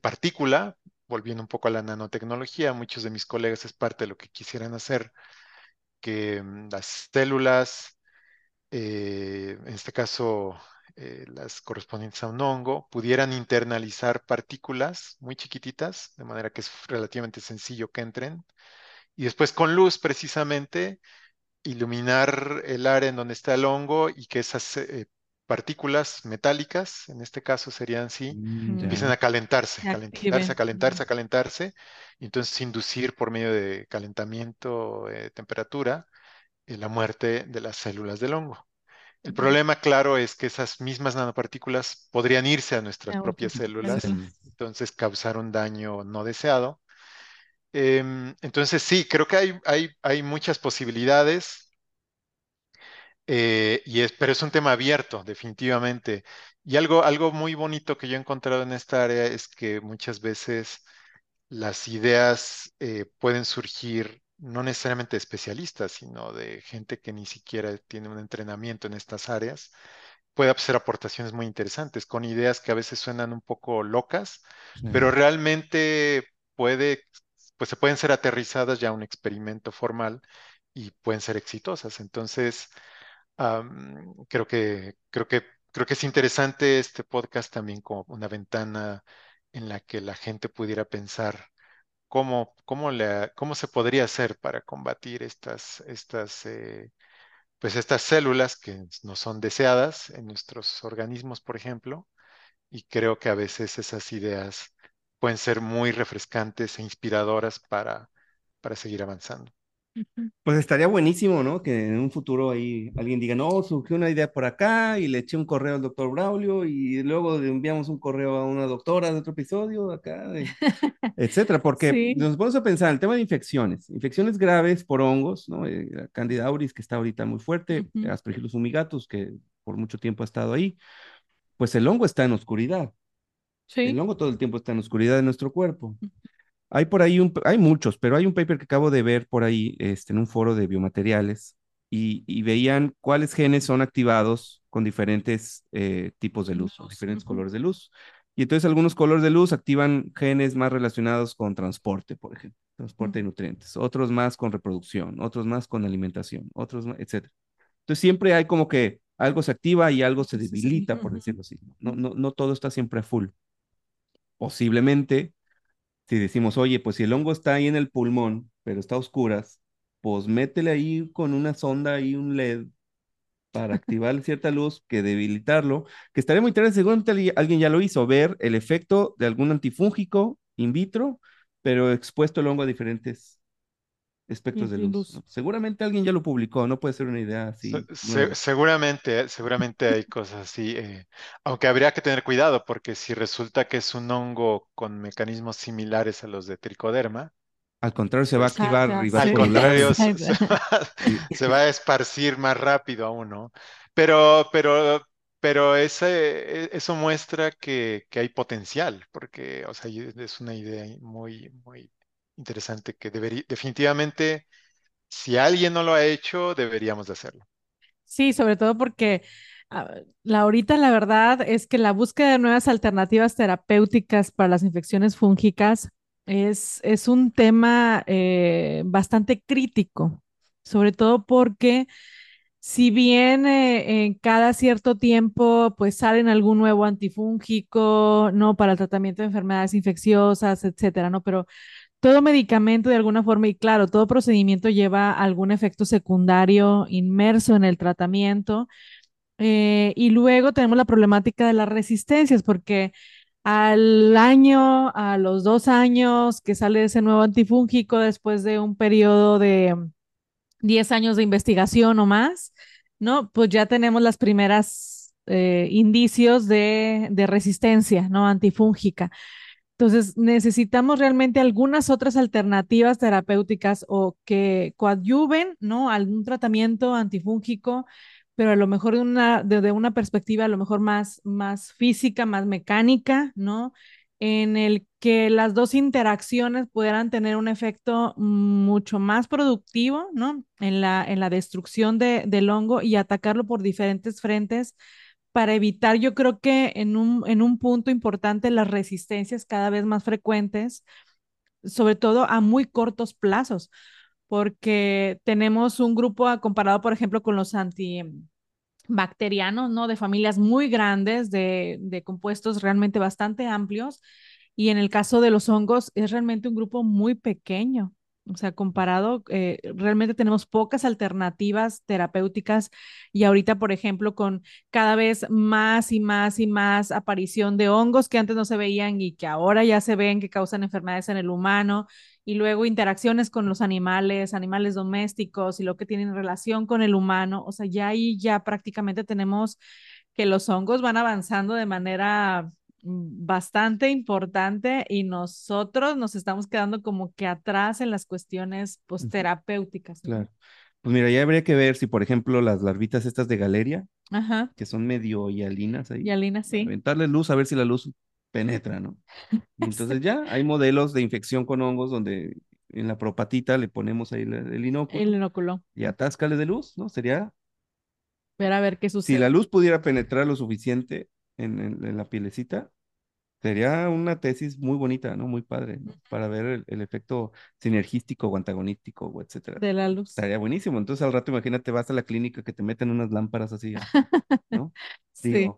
partícula, volviendo un poco a la nanotecnología, muchos de mis colegas es parte de lo que quisieran hacer, que mm, las células, eh, en este caso eh, las correspondientes a un hongo, pudieran internalizar partículas muy chiquititas, de manera que es relativamente sencillo que entren, y después con luz precisamente iluminar el área en donde está el hongo y que esas eh, partículas metálicas, en este caso serían así, Mm, empiecen a calentarse, Se calentarse, a calentarse, a calentarse, y entonces inducir por medio de calentamiento, eh, temperatura, eh, la muerte de las células del hongo. El problema, claro, es que esas mismas nanopartículas podrían irse a nuestras propias células. entonces causar un daño no deseado. Em, entonces, sí, creo que hay, hay, hay muchas posibilidades, eh, y es, pero es un tema abierto, definitivamente. Y algo, algo muy bonito que yo he encontrado en esta área es que muchas veces las ideas eh, pueden surgir no necesariamente de especialistas, sino de gente que ni siquiera tiene un entrenamiento en estas áreas. Puede hacer aportaciones muy interesantes con ideas que a veces suenan un poco locas, pero realmente puede, pues se pueden ser aterrizadas ya a un experimento formal y pueden ser exitosas. Entonces, creo que, creo que, creo que es interesante este podcast también como una ventana en la que la gente pudiera pensar cómo, cómo, le- cómo se podría hacer para combatir estas, estas, eh, pues estas células que no son deseadas en nuestros organismos, por ejemplo, y creo que a veces esas ideas pueden ser muy refrescantes e inspiradoras para, para seguir avanzando. Pues estaría buenísimo, ¿no? Que en un futuro ahí alguien diga, no, surgió una idea por acá y le eché un correo al doctor Braulio y luego le enviamos un correo a una doctora de otro episodio acá, de- <laughs> etcétera. Porque Sí. nos vamos a pensar el tema de infecciones, infecciones graves por hongos, ¿no? Eh, la Candida auris, que está ahorita muy fuerte, Ujú. Aspergillus fumigatus, que por mucho tiempo ha estado ahí, pues el hongo está en oscuridad. El Sí. hongo todo el tiempo está en oscuridad de nuestro cuerpo. Hay por ahí un, hay muchos, pero hay un paper que acabo de ver por ahí, este, en un foro de biomateriales, y, y veían cuáles genes son activados con diferentes eh, tipos de luz, o diferentes ujú. colores de luz. Y entonces algunos colores de luz activan genes más relacionados con transporte, por ejemplo, transporte de nutrientes, otros más con reproducción, otros más con alimentación, otros más, etcétera. Entonces siempre hay como que algo se activa y algo se debilita, por decirlo así. No, no, no todo está siempre a full. Posiblemente si decimos, oye, pues si el hongo está ahí en el pulmón, pero está a oscuras, pues métele ahí con una sonda y un LED para activar <laughs> cierta luz que debilitarlo, que estaría muy interesante, seguramente alguien ya lo hizo, ver el efecto de algún antifúngico in vitro, pero expuesto el hongo a diferentes espectros de luz. Seguramente alguien ya lo publicó, no puede ser una idea así se- nueva. seguramente, seguramente hay cosas así, eh, aunque habría que tener cuidado porque si resulta que es un hongo con mecanismos similares a los de tricoderma, Al contrario, se va a activar Exacto, y va a al contrario <laughs> se, va, se va a esparcir más rápido aún, ¿no? Pero, pero, pero ese, e- eso muestra que, que hay potencial, porque, o sea, es una idea muy, muy interesante que debería, definitivamente, si alguien no lo ha hecho, deberíamos de hacerlo. Sí, sobre todo porque ah, la ahorita la verdad es que la búsqueda de nuevas alternativas terapéuticas para las infecciones fúngicas es, es un tema eh, bastante crítico, sobre todo porque si bien eh, en cada cierto tiempo pues salen algún nuevo antifúngico, ¿no? Para el tratamiento de enfermedades infecciosas, etcétera, ¿no? Pero todo medicamento de alguna forma, y claro, todo procedimiento lleva algún efecto secundario inmerso en el tratamiento. Eh, y luego tenemos la problemática de las resistencias, porque al año, a los dos años que sale ese nuevo antifúngico después de un periodo de 10 años de investigación o más, ¿no? Pues ya tenemos las primeras eh, indicios de, de resistencia, ¿no? Antifúngica. Entonces, necesitamos realmente algunas otras alternativas terapéuticas o que coadyuven, ¿no? Algún tratamiento antifúngico, pero a lo mejor de una, de, una perspectiva a lo mejor más, más física, más mecánica, ¿no? En el que las dos interacciones pudieran tener un efecto mucho más productivo, ¿no? En la, en la destrucción de, del hongo y atacarlo por diferentes frentes para evitar, yo creo que en un, en un punto importante, las resistencias cada vez más frecuentes, sobre todo a muy cortos plazos, porque tenemos un grupo comparado, por ejemplo, con los antibacterianos, ¿no? De familias muy grandes, de, de compuestos realmente bastante amplios, y en el caso de los hongos es realmente un grupo muy pequeño. O sea, comparado, eh, realmente tenemos pocas alternativas terapéuticas y ahorita, por ejemplo, con cada vez más y más y más aparición de hongos que antes no se veían y que ahora ya se ven que causan enfermedades en el humano y luego interacciones con los animales, animales domésticos y lo que tienen relación con el humano. O sea, ya ahí ya prácticamente tenemos que los hongos van avanzando de manera bastante importante y nosotros nos estamos quedando como que atrás en las cuestiones posterapéuticas. Claro. Pues mira, ya habría que ver si, por ejemplo, las larvitas estas de galeria, que son medio hialinas ahí. Hialinas, sí. Aventarle luz a ver si la luz penetra, ¿no? <laughs> entonces ya hay modelos de infección con hongos donde en la propatita le ponemos ahí el, inóculo. El inóculo. Y atáscale de luz, ¿no? Sería... Ver a ver qué sucede. Si la luz pudiera penetrar lo suficiente, en, la pielecita, sería una tesis muy bonita, ¿no? Muy padre, para ver el, efecto sinergístico o antagonístico, o etcétera. De la luz. Estaría buenísimo. Entonces al rato imagínate, vas a la clínica que te meten unas lámparas así, ¿no? <laughs> sí.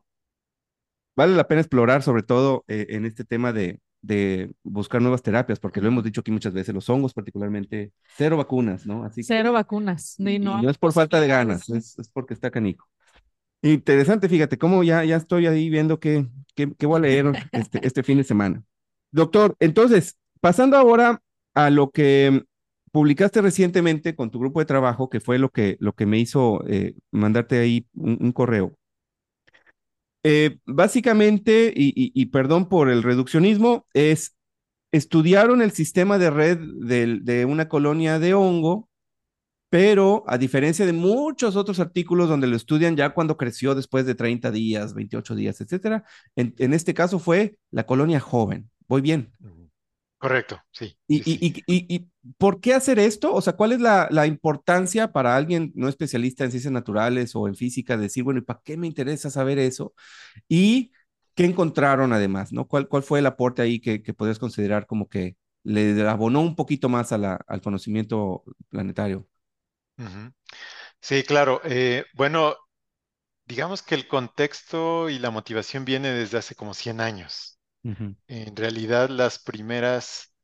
vale la pena explorar, sobre todo eh, en este tema de, de buscar nuevas terapias, porque lo hemos dicho aquí muchas veces, los hongos particularmente, cero vacunas, ¿no? Así cero vacunas. Y no, es por falta de ganas, es, es porque está canico. Interesante, fíjate, cómo ya, ya estoy ahí viendo qué, qué, voy a leer este, este fin de semana. Doctor, entonces, pasando ahora a lo que publicaste recientemente con tu grupo de trabajo, que fue lo que, lo que me hizo eh, mandarte ahí un, correo. Eh, básicamente, y, y, perdón por el reduccionismo, es estudiaron el sistema de red de, de una colonia de hongo pero a diferencia de muchos otros artículos donde lo estudian ya cuando creció después de 30 días, 28 días, etcétera, en, este caso fue la colonia joven. Voy bien. Correcto, sí. ¿Y, y, y, por qué hacer esto? O sea, ¿cuál es la, la, importancia para alguien no especialista en ciencias naturales o en física decir, bueno, ¿y para qué me interesa saber eso? Y qué encontraron además, ¿no? ¿Cuál, cuál fue el aporte ahí que, que podrías considerar como que le abonó un poquito más a la, al conocimiento planetario? Sí, claro. Eh, bueno, digamos que el contexto y la motivación viene desde hace como 100 años. En realidad, las primeras,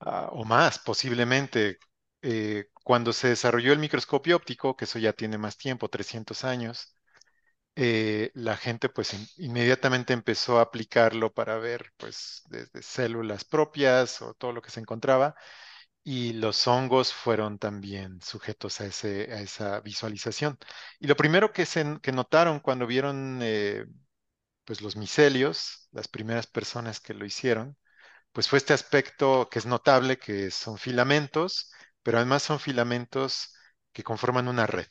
ah, o más posiblemente, eh, cuando se desarrolló el microscopio óptico, que eso ya tiene más tiempo, 300 años, eh, la gente pues inmediatamente empezó a aplicarlo para ver pues desde células propias o todo lo que se encontraba y los hongos fueron también sujetos a, esa visualización. Y lo primero que notaron cuando vieron eh, pues los micelios, las primeras personas que lo hicieron, pues fue este aspecto que es notable, que son filamentos, pero además son filamentos que conforman una red,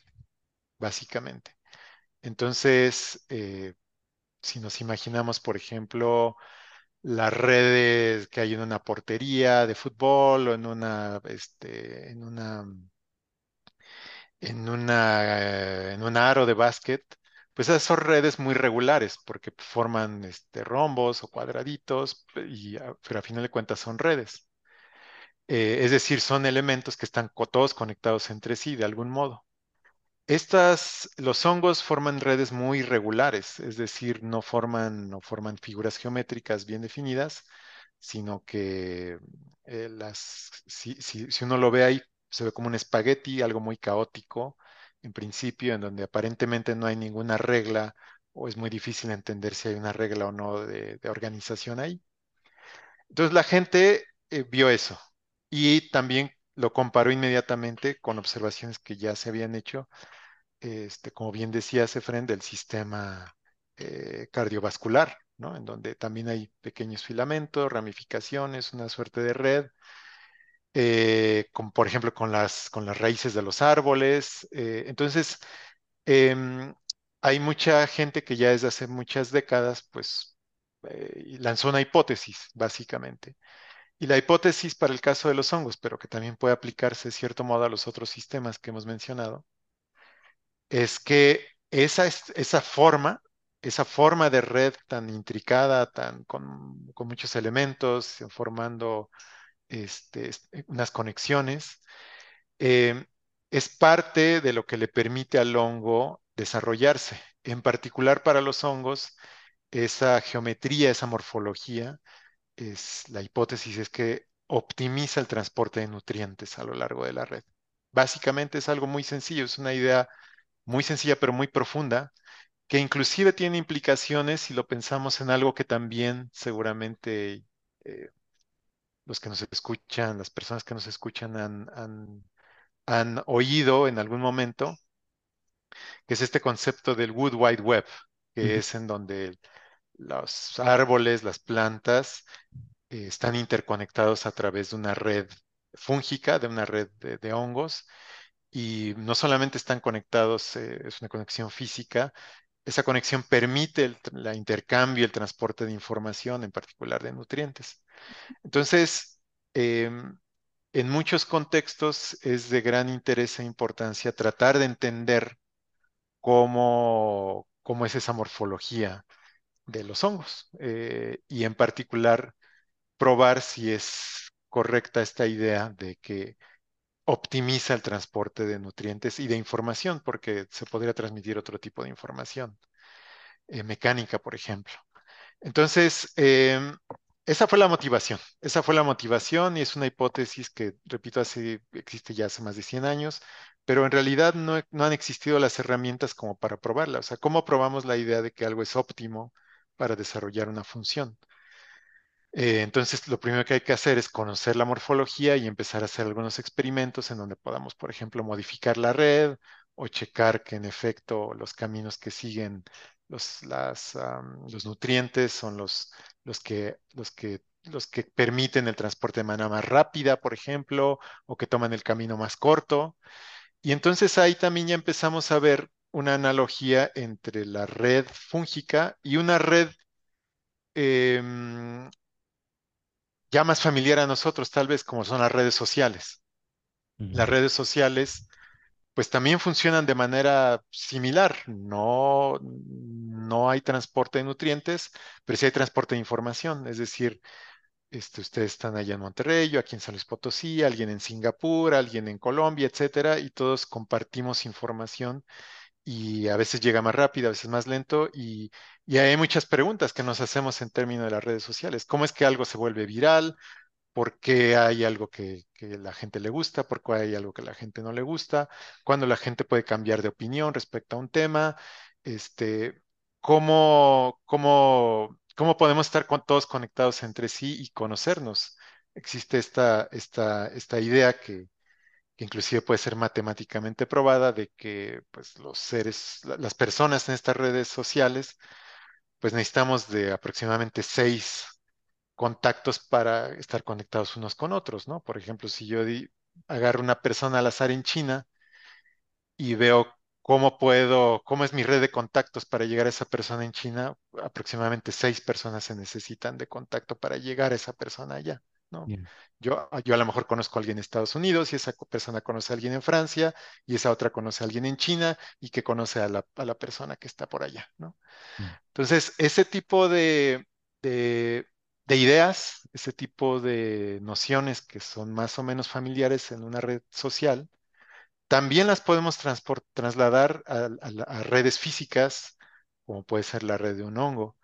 básicamente. Entonces, eh, si nos imaginamos, por ejemplo, las redes que hay en una portería de fútbol o en una, este, en una, en una, en un aro de básquet, pues esas son redes muy regulares porque forman este, rombos o cuadraditos, y, pero a final de cuentas son redes. Eh, es decir, son elementos que están todos conectados entre sí de algún modo. Estas, los hongos forman redes muy regulares, es decir, no forman, no forman figuras geométricas bien definidas, sino que eh, las, si, si- uno lo ve ahí, se ve como un espagueti, algo muy caótico en principio, en donde aparentemente no hay ninguna regla o es muy difícil entender si hay una regla o no de, de organización ahí. Entonces la gente eh, vio eso y también lo comparó inmediatamente con observaciones que ya se habían hecho, este, como bien decía Efren, del sistema eh, cardiovascular, ¿no? En donde también hay pequeños filamentos, ramificaciones, una suerte de red, eh, por ejemplo con las, raíces de los árboles. eh, entonces, em, hay mucha gente que ya desde hace muchas décadas, pues, lanzó una hipótesis, básicamente. Y la hipótesis para el caso de los hongos, pero que también puede aplicarse de cierto modo a los otros sistemas que hemos mencionado, es que esa, es- esa forma, esa forma de red tan intricada, tan con, muchos elementos, formando este, es- unas conexiones, eh, es parte de lo que le permite al hongo desarrollarse. En particular para los hongos, esa geometría, esa morfología, es, la hipótesis es que optimiza el transporte de nutrientes a lo largo de la red. Básicamente es algo muy sencillo, es una idea muy sencilla pero muy profunda, que inclusive tiene implicaciones si lo pensamos en algo que también seguramente eh, los que nos escuchan, las personas que nos escuchan han, han- han oído en algún momento, que es este concepto del Wood Wide Web, que es en donde los árboles, las plantas, eh, están interconectados a través de una red fúngica, de una red de, hongos, y no solamente están conectados, eh, es una conexión física, esa conexión permite el, la intercambio, el transporte de información, en particular de nutrientes. Entonces, em, en muchos contextos es de gran interés e importancia tratar de entender cómo, cómo es esa morfología de los hongos eh, y en particular probar si es correcta esta idea de que optimiza el transporte de nutrientes y de información, porque se podría transmitir otro tipo de información, eh, mecánica, por ejemplo. Entonces, em, esa fue la motivación, esa fue la motivación y es una hipótesis que, repito, hace, existe ya hace más de 100 años, pero en realidad no, no han existido las herramientas como para probarla. O sea, ¿cómo probamos la idea de que algo es óptimo para desarrollar una función? Eh, entonces, lo primero que hay que hacer es conocer la morfología y empezar a hacer algunos experimentos en donde podamos, por ejemplo, modificar la red o checar que en efecto los caminos que siguen los, los nutrientes son los, los que, los que, los que permiten el transporte de manera más rápida, por ejemplo, o que toman el camino más corto. Y entonces ahí también ya empezamos a ver una analogía entre la red fúngica y una red em, ya más familiar a nosotros, tal vez como son las redes sociales. Las redes sociales, pues también funcionan de manera similar. No, no hay transporte de nutrientes, pero sí hay transporte de información. Es decir, este, ustedes están allá en Monterrey, yo aquí en San Luis Potosí, alguien en Singapur, alguien en Colombia, etcétera, y todos compartimos información y a veces llega más rápido, a veces más lento, y, y hay muchas preguntas que nos hacemos en términos de las redes sociales. ¿Cómo es que algo se vuelve viral? por qué hay algo que, que la gente le gusta, por qué hay algo que la gente no le gusta, cuándo la gente puede cambiar de opinión respecto a un tema, este, cómo, cómo, cómo podemos estar todos conectados entre sí y conocernos. Existe esta, esta, esta idea que, que inclusive puede ser matemáticamente probada de que pues, los seres, la- las personas en estas redes sociales, pues necesitamos de aproximadamente seis contactos para estar conectados unos con otros, ¿no? Por ejemplo, si yo di- agarro una persona al azar en China y veo cómo puedo, cómo es mi red de contactos para llegar a esa persona en China, aproximadamente seis personas se necesitan de contacto para llegar a esa persona allá, ¿no? Bien. Yo, yo a lo mejor conozco a alguien en Estados Unidos y esa persona conoce a alguien en Francia y esa otra conoce a alguien en China y que conoce a la, a la persona que está por allá, ¿no? Mm. Entonces, ese tipo de, de- de ideas, ese tipo de nociones que son más o menos familiares en una red social, también las podemos trasladar a, a, redes físicas, como puede ser la red de un hongo.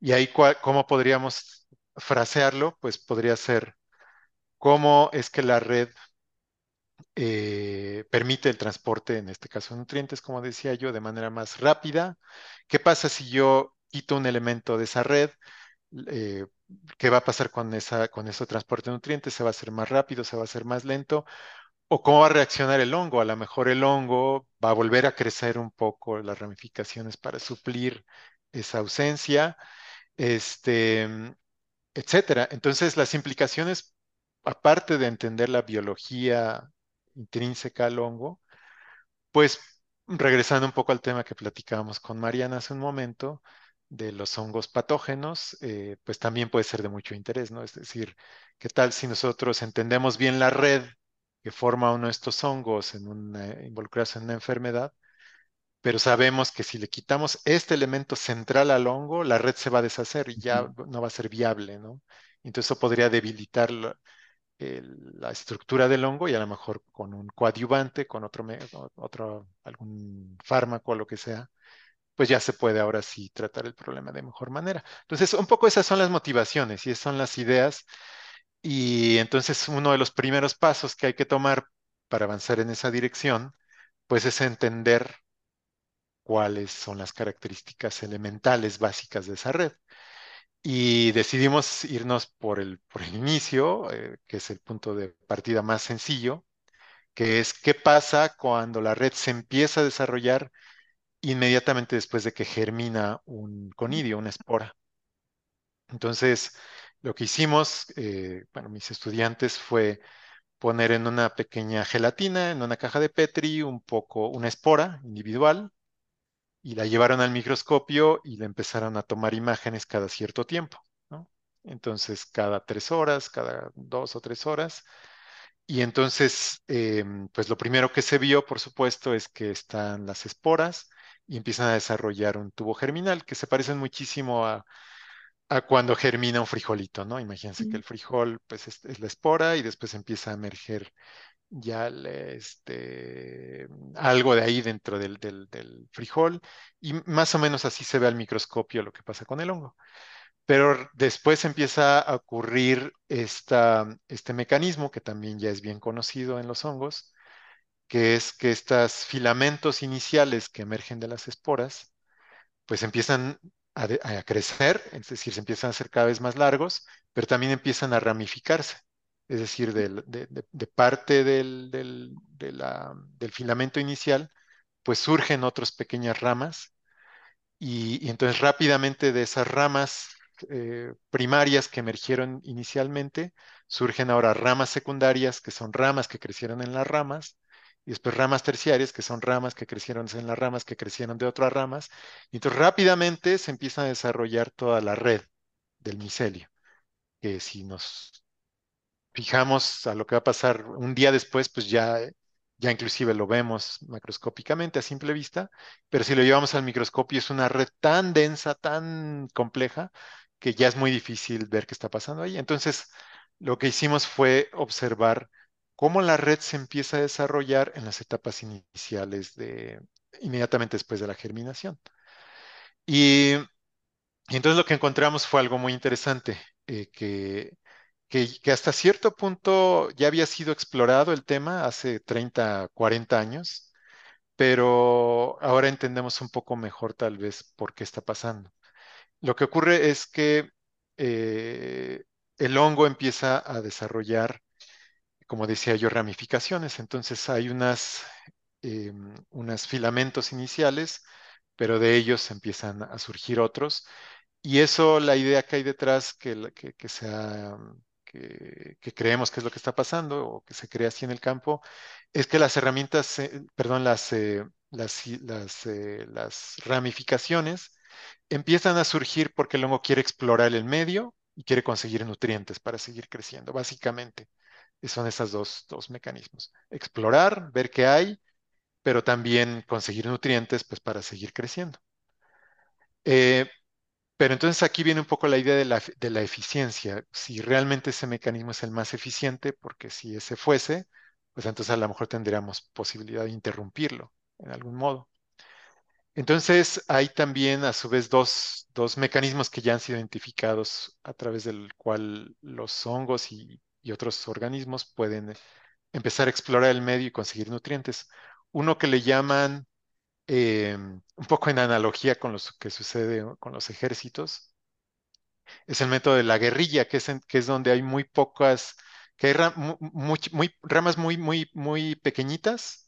Y ahí, ¿cómo podríamos frasearlo? Pues podría ser, ¿cómo es que la red eh, permite el transporte, en este caso nutrientes, como decía yo, de manera más rápida? ¿Qué pasa si yo quito un elemento de esa red? Eh, ¿Qué va a pasar con, esa, con ese transporte de nutrientes? ¿Se va a hacer más rápido? ¿Se va a hacer más lento? ¿O cómo va a reaccionar el hongo? A lo mejor el hongo va a volver a crecer un poco las ramificaciones para suplir esa ausencia, este, etcétera. Entonces, las implicaciones, aparte de entender la biología intrínseca al hongo, pues regresando un poco al tema que platicábamos con Mariana hace un momento, de los hongos patógenos, eh, pues también puede ser de mucho interés, ¿no? Es decir, ¿qué tal si nosotros entendemos bien la red que forma uno de estos hongos en una, involucrados en una enfermedad, pero sabemos que si le quitamos este elemento central al hongo, la red se va a deshacer y ya no va a ser viable, ¿no? Entonces eso podría debilitar la, la estructura del hongo y a lo mejor con un coadyuvante, con otro, otro, algún fármaco o lo que sea, pues ya se puede ahora sí tratar el problema de mejor manera. Entonces, un poco esas son las motivaciones y esas son las ideas. Y entonces uno de los primeros pasos que hay que tomar para avanzar en esa dirección, pues es entender cuáles son las características elementales básicas de esa red. Y decidimos irnos por el, por el inicio, eh, que es el punto de partida más sencillo, que es qué pasa cuando la red se empieza a desarrollar inmediatamente después de que germina un conidio, una espora. Entonces, lo que hicimos, eh, bueno, mis estudiantes fue poner en una pequeña gelatina, en una caja de Petri, un poco, una espora individual, y la llevaron al microscopio y le empezaron a tomar imágenes cada cierto tiempo, ¿no? Entonces, cada tres horas, cada dos o tres horas. Y entonces, em, pues lo primero que se vio, por supuesto, es que están las esporas y empiezan a desarrollar un tubo germinal que se parecen muchísimo a, cuando germina un frijolito, ¿no? Imagínense que el frijol, pues, es, la espora y después empieza a emerger ya este, algo de ahí dentro del, frijol y más o menos así se ve al microscopio lo que pasa con el hongo. Pero después empieza a ocurrir este mecanismo que también ya es bien conocido en los hongos, que es que estos filamentos iniciales que emergen de las esporas, pues empiezan a, crecer, es decir, se empiezan a hacer cada vez más largos, pero también empiezan a ramificarse. Es decir, de, parte del, del, filamento inicial, pues surgen otras pequeñas ramas y, entonces rápidamente de esas ramas eh, primarias que emergieron inicialmente, surgen ahora ramas secundarias, que son ramas que crecieron en las ramas, y después ramas terciarias, que son ramas que crecieron en las ramas que crecieron de otras ramas, y entonces rápidamente se empieza a desarrollar toda la red del micelio, que si nos fijamos a lo que va a pasar un día después, pues ya, ya inclusive lo vemos macroscópicamente a simple vista, pero si lo llevamos al microscopio es una red tan densa, tan compleja, que ya es muy difícil ver qué está pasando ahí. Entonces, lo que hicimos fue observar cómo la red se empieza a desarrollar en las etapas iniciales de inmediatamente después de la germinación. Y, entonces lo que encontramos fue algo muy interesante, eh, que, que, hasta cierto punto ya había sido explorado el tema hace 30, 40 años, pero ahora entendemos un poco mejor tal vez por qué está pasando. Lo que ocurre es que eh, el hongo empieza a desarrollar como decía yo, ramificaciones. Entonces hay unas, eh, unos filamentos iniciales, pero de ellos empiezan a surgir otros. Y eso, la idea que hay detrás, que, que, que, sea, que, creemos que es lo que está pasando o que se crea así en el campo, es que las herramientas, eh, perdón, las, eh, las, las, ramificaciones empiezan a surgir porque el hongo quiere explorar el medio y quiere conseguir nutrientes para seguir creciendo, básicamente son esos dos, dos mecanismos. Explorar, ver qué hay, pero también conseguir nutrientes pues, para seguir creciendo. Eh, pero entonces aquí viene un poco la idea de la, de la, eficiencia. Si realmente ese mecanismo es el más eficiente, porque si ese fuese, pues entonces a lo mejor tendríamos posibilidad de interrumpirlo en algún modo. Entonces, hay también a su vez dos, dos mecanismos que ya han sido identificados a través del cual los hongos y, y otros organismos pueden empezar a explorar el medio y conseguir nutrientes. Uno que le llaman, eh, un poco en analogía con lo que sucede con los ejércitos, es el método de la guerrilla, que es, donde hay muy pocas, que hay ramas muy, muy, pequeñitas,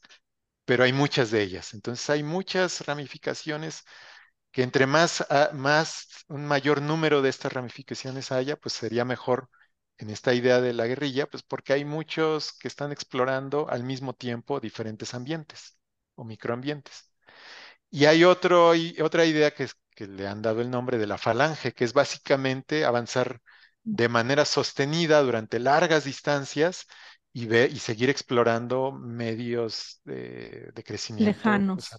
pero hay muchas de ellas. Entonces hay muchas ramificaciones que entre más, más un mayor número de estas ramificaciones haya, pues sería mejor en esta idea de la guerrilla, pues porque hay muchos que están explorando al mismo tiempo diferentes ambientes o microambientes. Y hay otro, y otra idea que, que le han dado el nombre de la falange, que es básicamente avanzar de manera sostenida durante largas distancias y, ve, y seguir explorando medios de, crecimiento. Lejanos.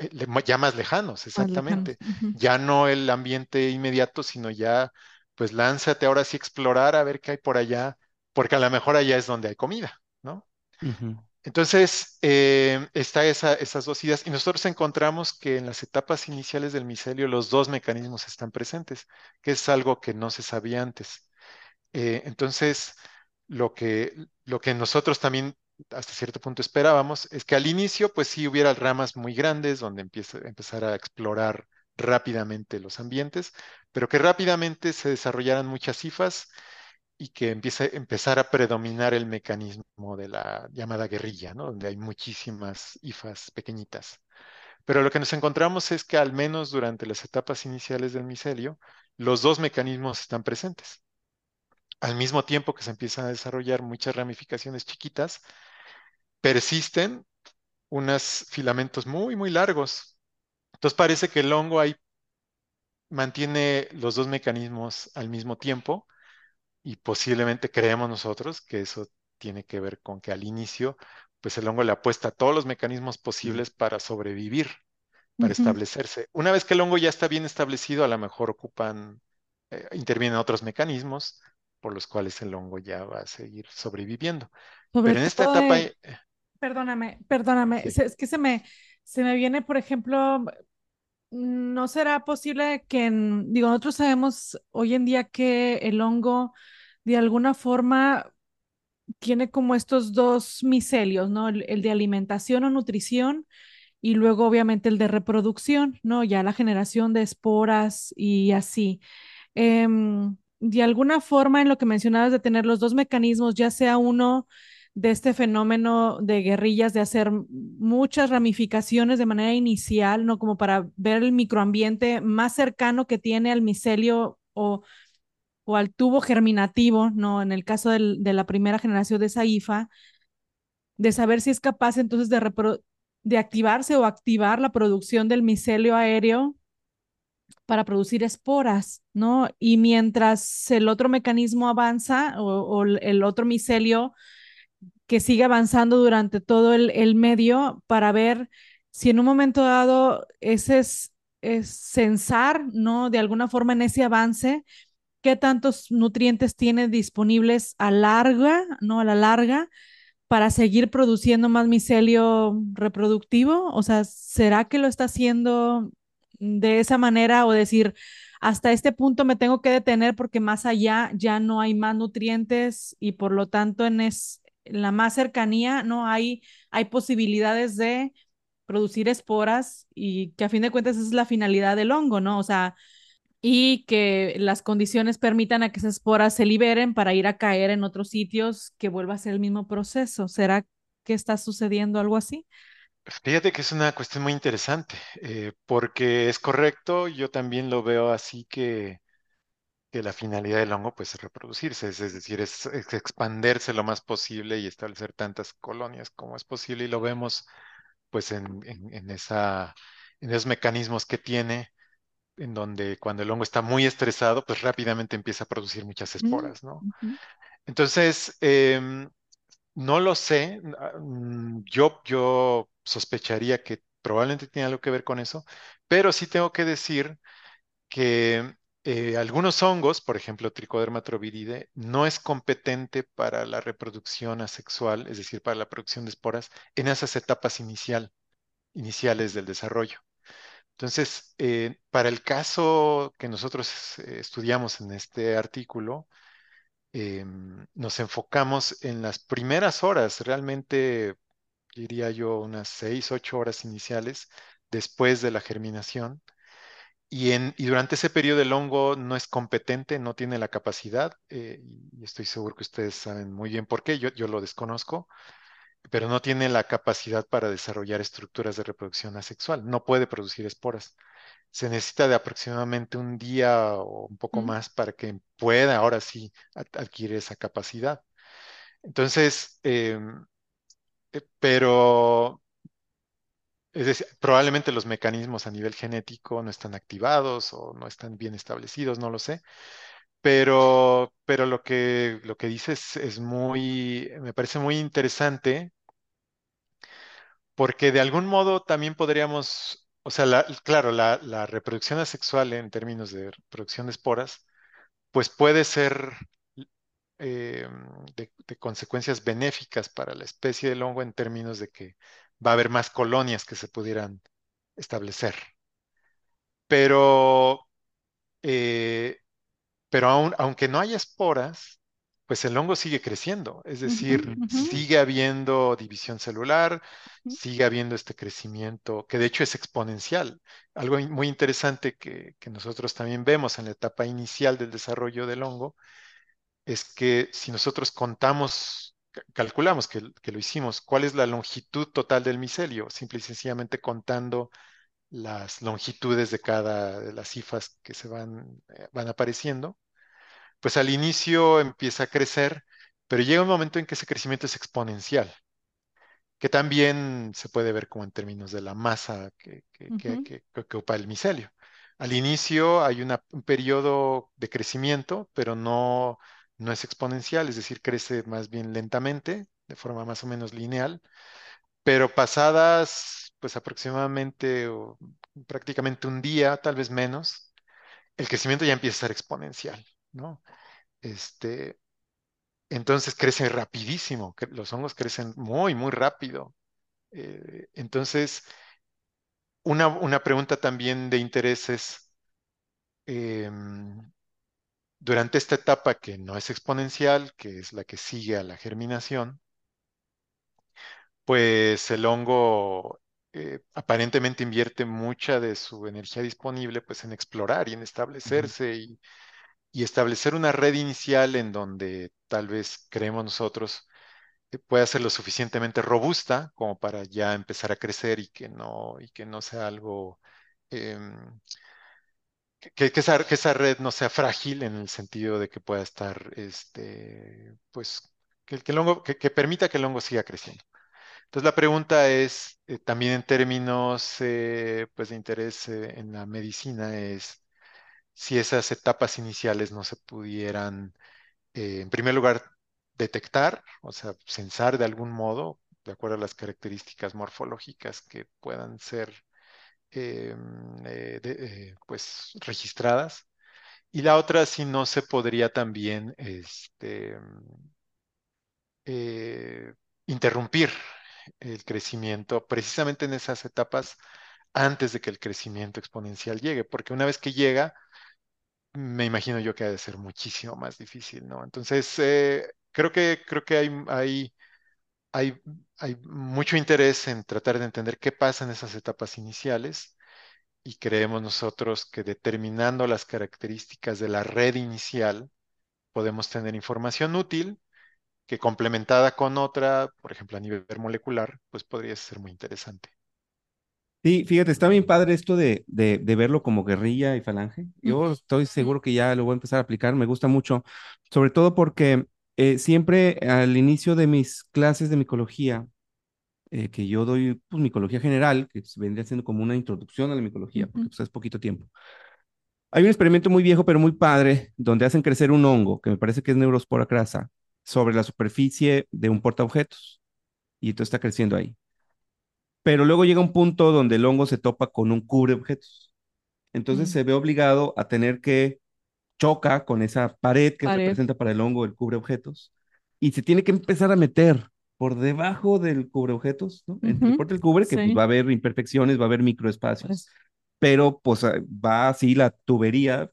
Eh, ya más lejanos, exactamente. Ya no el ambiente inmediato, sino ya pues lánzate ahora sí a explorar a ver qué hay por allá, porque a lo mejor allá es donde hay comida, ¿no? Entonces, eh, está esa, esas dos ideas y nosotros encontramos que en las etapas iniciales del micelio los dos mecanismos están presentes, que es algo que no se sabía antes. Eh, entonces, lo que, lo que nosotros también hasta cierto punto esperábamos es que al inicio, pues sí hubiera ramas muy grandes donde empieza, empezar a explorar rápidamente los ambientes, pero que rápidamente se desarrollaran muchas cifas y que empiece, empezar a predominar el mecanismo de la llamada guerrilla, donde hay muchísimas ifas pequeñitas. Pero lo que nos encontramos es que al menos durante las etapas iniciales del micelio, los dos mecanismos están presentes. Al mismo tiempo que se empiezan a desarrollar muchas ramificaciones chiquitas, persisten unos filamentos muy, muy largos entonces parece que el hongo ahí mantiene los dos mecanismos al mismo tiempo y posiblemente creemos nosotros que eso tiene que ver con que al inicio, pues el hongo le apuesta a todos los mecanismos posibles para sobrevivir, para establecerse. Una vez que el hongo ya está bien establecido, a lo mejor ocupan, eh, intervienen otros mecanismos por los cuales el hongo ya va a seguir sobreviviendo. Pero en esta etapa... Eh, perdóname, perdóname, es que se me, se me viene, por ejemplo, no será posible que, digo, nosotros sabemos hoy en día que el hongo de alguna forma tiene como estos dos micelios, ¿no? El, de alimentación o nutrición y luego obviamente el de reproducción, ¿no? Ya la generación de esporas y así. Em, de alguna forma, en lo que mencionabas de tener los dos mecanismos, ya sea uno de este fenómeno de guerrillas, de hacer muchas ramificaciones de manera inicial, ¿no? Como para ver el microambiente más cercano que tiene al micelio o, o al tubo germinativo, ¿no? En el caso de la primera generación de esa IFA, de saber si es capaz entonces de, de activarse o activar la producción del micelio aéreo para producir esporas, ¿no? Y mientras el otro mecanismo avanza o, o el otro micelio que sigue avanzando durante todo el, medio para ver si en un momento dado ese es, es censar, ¿no? De alguna forma en ese avance, qué tantos nutrientes tiene disponibles a larga, ¿no? A la larga, para seguir produciendo más micelio reproductivo? O sea, ¿será que lo está haciendo de esa manera o decir, hasta este punto me tengo que detener porque más allá ya no hay más nutrientes y por lo tanto en, es, la más cercanía, ¿no? Hay, hay posibilidades de producir esporas y que a fin de cuentas esa es la finalidad del hongo, ¿no? O sea, y que las condiciones permitan a que esas esporas se liberen para ir a caer en otros sitios que vuelva a ser el mismo proceso. ¿Será que está sucediendo algo así? Fíjate que es una cuestión muy interesante, eh, porque es correcto, yo también lo veo así que que la finalidad del hongo pues es reproducirse, es, decir, es, expandirse lo más posible y establecer tantas colonias como es posible y lo vemos pues en, esa, en esos mecanismos que tiene, en donde cuando el hongo está muy estresado pues rápidamente empieza a producir muchas mm, esporas, ¿no? Entonces, em, no lo sé, ah, mm, yo, yo sospecharía que probablemente tiene algo que ver con eso, pero sí tengo que decir que eh, algunos hongos, por ejemplo, Trichoderma troviride, no es competente para la reproducción asexual, es decir, para la producción de esporas, en esas etapas inicial, iniciales del desarrollo. Entonces, eh, para el caso que nosotros eh, estudiamos en este artículo, em, nos enfocamos en las primeras horas, realmente diría yo unas seis, ocho horas iniciales después de la germinación. Y, en, y durante ese periodo el hongo no es competente, no tiene la capacidad, eh, y estoy seguro que ustedes saben muy bien por qué, yo, yo lo desconozco, pero no tiene la capacidad para desarrollar estructuras de reproducción asexual, no puede producir esporas. Se necesita de aproximadamente un día o un poco Mm. más para que pueda ahora sí ad- adquirir esa capacidad. Entonces, em, eh, pero es decir, probablemente los mecanismos a nivel genético no están activados o no están bien establecidos, no lo sé. Pero, pero lo que, lo que dices es muy, me parece muy interesante porque de algún modo también podríamos, o sea, la- claro, la, reproducción asexual en términos de reproducción de esporas, pues puede ser eh, de, de consecuencias benéficas para la especie del hongo en términos de que va a haber más colonias que se pudieran establecer. Pero, eh, pero aun- aunque no haya esporas, pues el hongo sigue creciendo, es decir, sigue habiendo división celular, sigue habiendo este crecimiento, que de hecho es exponencial. Algo muy interesante que, que nosotros también vemos en la etapa inicial del desarrollo del hongo es que si nosotros contamos, calculamos que, que lo hicimos, cuál es la longitud total del micelio, simple y sencillamente contando las longitudes de cada de las cifras que se van, eh, van apareciendo, pues al inicio empieza a crecer, pero llega un momento en que ese crecimiento es exponencial, que también se puede ver como en términos de la masa que, que- que- Ujú. que- que ocupa el micelio. Al inicio hay una- un periodo de crecimiento, pero no, no es exponencial, es decir, crece más bien lentamente, de forma más o menos lineal, pero pasadas pues aproximadamente o prácticamente un día, tal vez menos, el crecimiento ya empieza a ser exponencial, ¿no? Este, entonces crece rapidísimo, los hongos crecen muy, muy rápido. Eh, entonces, una, una pregunta también de interés es, em, durante esta etapa que no es exponencial, que es la que sigue a la germinación, pues el hongo eh, aparentemente invierte mucha de su energía disponible pues en explorar y en establecerse y, y establecer una red inicial en donde tal vez creemos nosotros que pueda ser lo suficientemente robusta como para ya empezar a crecer y que no, y que no sea algo, em, que, esa, red no sea frágil en el sentido de que pueda estar, este, pues, que, que el que permita que el hongo siga creciendo. Entonces la pregunta es, eh, también en términos eh, pues de interés eh, en la medicina, es si esas etapas iniciales no se pudieran, eh, en primer lugar, detectar, o sea, censar de algún modo, de acuerdo a las características morfológicas que puedan ser eh, eh, de- eh, pues registradas. Y la otra, si no se podría también este, eh, interrumpir el crecimiento precisamente en esas etapas antes de que el crecimiento exponencial llegue, porque una vez que llega, me imagino yo que ha de ser muchísimo más difícil, ¿no? Entonces, eh, creo que, creo que hay, hay, hay, hay mucho interés en tratar de entender qué pasa en esas etapas iniciales y creemos nosotros que determinando las características de la red inicial, podemos tener información útil que complementada con otra, por ejemplo, a nivel molecular, pues podría ser muy interesante. Sí, fíjate, está bien padre esto de, de, de verlo como guerrilla y falange. Yo estoy seguro que ya lo voy a empezar a aplicar, me gusta mucho, sobre todo porque eh, siempre al inicio de mis clases de micología, eh, que yo doy pues, micología general, que vendría siendo como una introducción a la micología, porque pues, es poquito tiempo. Hay un experimento muy viejo, pero muy padre, donde hacen crecer un hongo, que me parece que es Neurospora crasa, sobre la superficie de un portaobjetos. Y entonces está creciendo ahí. Pero luego llega un punto donde el hongo se topa con un cubre objetos. Entonces se ve obligado a tener que choca con esa pared que Pared. representa para el hongo el cubre objetos y se tiene que empezar a meter por debajo del cubre objetos, ¿no? El cubre, que pues, va a haber imperfecciones, va a haber microespacios, Pues, pero pues ah, va así la tubería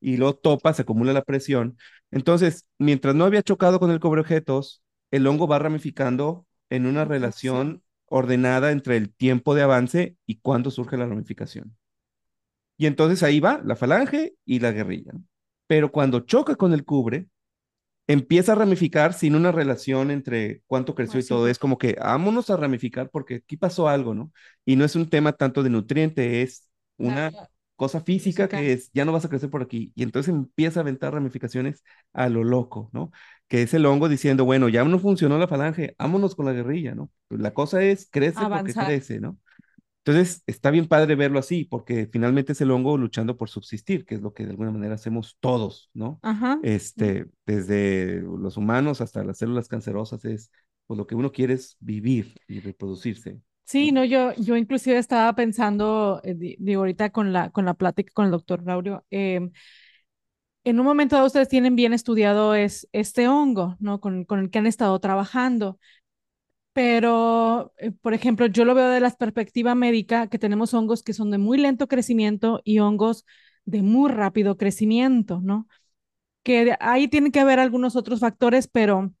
y lo topa, se acumula la presión. Entonces, mientras no había chocado con el cubre objetos, el hongo va ramificando en una sí. relación ordenada entre el tiempo de avance y cuándo surge la ramificación. Y entonces ahí va la falange y la guerrilla. ¿no? Pero cuando choca con el cubre, empieza a ramificar sin una relación entre cuánto creció y todo. Es como que vámonos a ramificar porque aquí pasó algo, ¿no? Y no es un tema tanto de nutriente, es una cosa física física. que es, ya no vas a crecer por aquí. Y entonces empieza a aventar ramificaciones a lo loco, ¿no? Que es el hongo diciendo, bueno, ya no funcionó la falange, vámonos con la guerrilla, ¿no? La cosa es, crece porque Avanzar. crece, ¿no? Entonces, está bien padre verlo así, porque finalmente es el hongo luchando por subsistir, que es lo que de alguna manera hacemos todos, ¿no? Ajá. Este, desde los humanos hasta las células cancerosas, es, pues lo que uno quiere es vivir y reproducirse. Sí, no, yo, yo inclusive estaba pensando, eh, di- digo, ahorita con la, con la plática con el doctor Raurio, em, en un momento dado ustedes tienen bien estudiado es, este hongo, ¿no? Con, con el que han estado trabajando. Pero, eh, por ejemplo, yo lo veo de la perspectiva médica, que tenemos hongos que son de muy lento crecimiento y hongos de muy rápido crecimiento, ¿no? Que ahí tienen que haber algunos otros factores, pero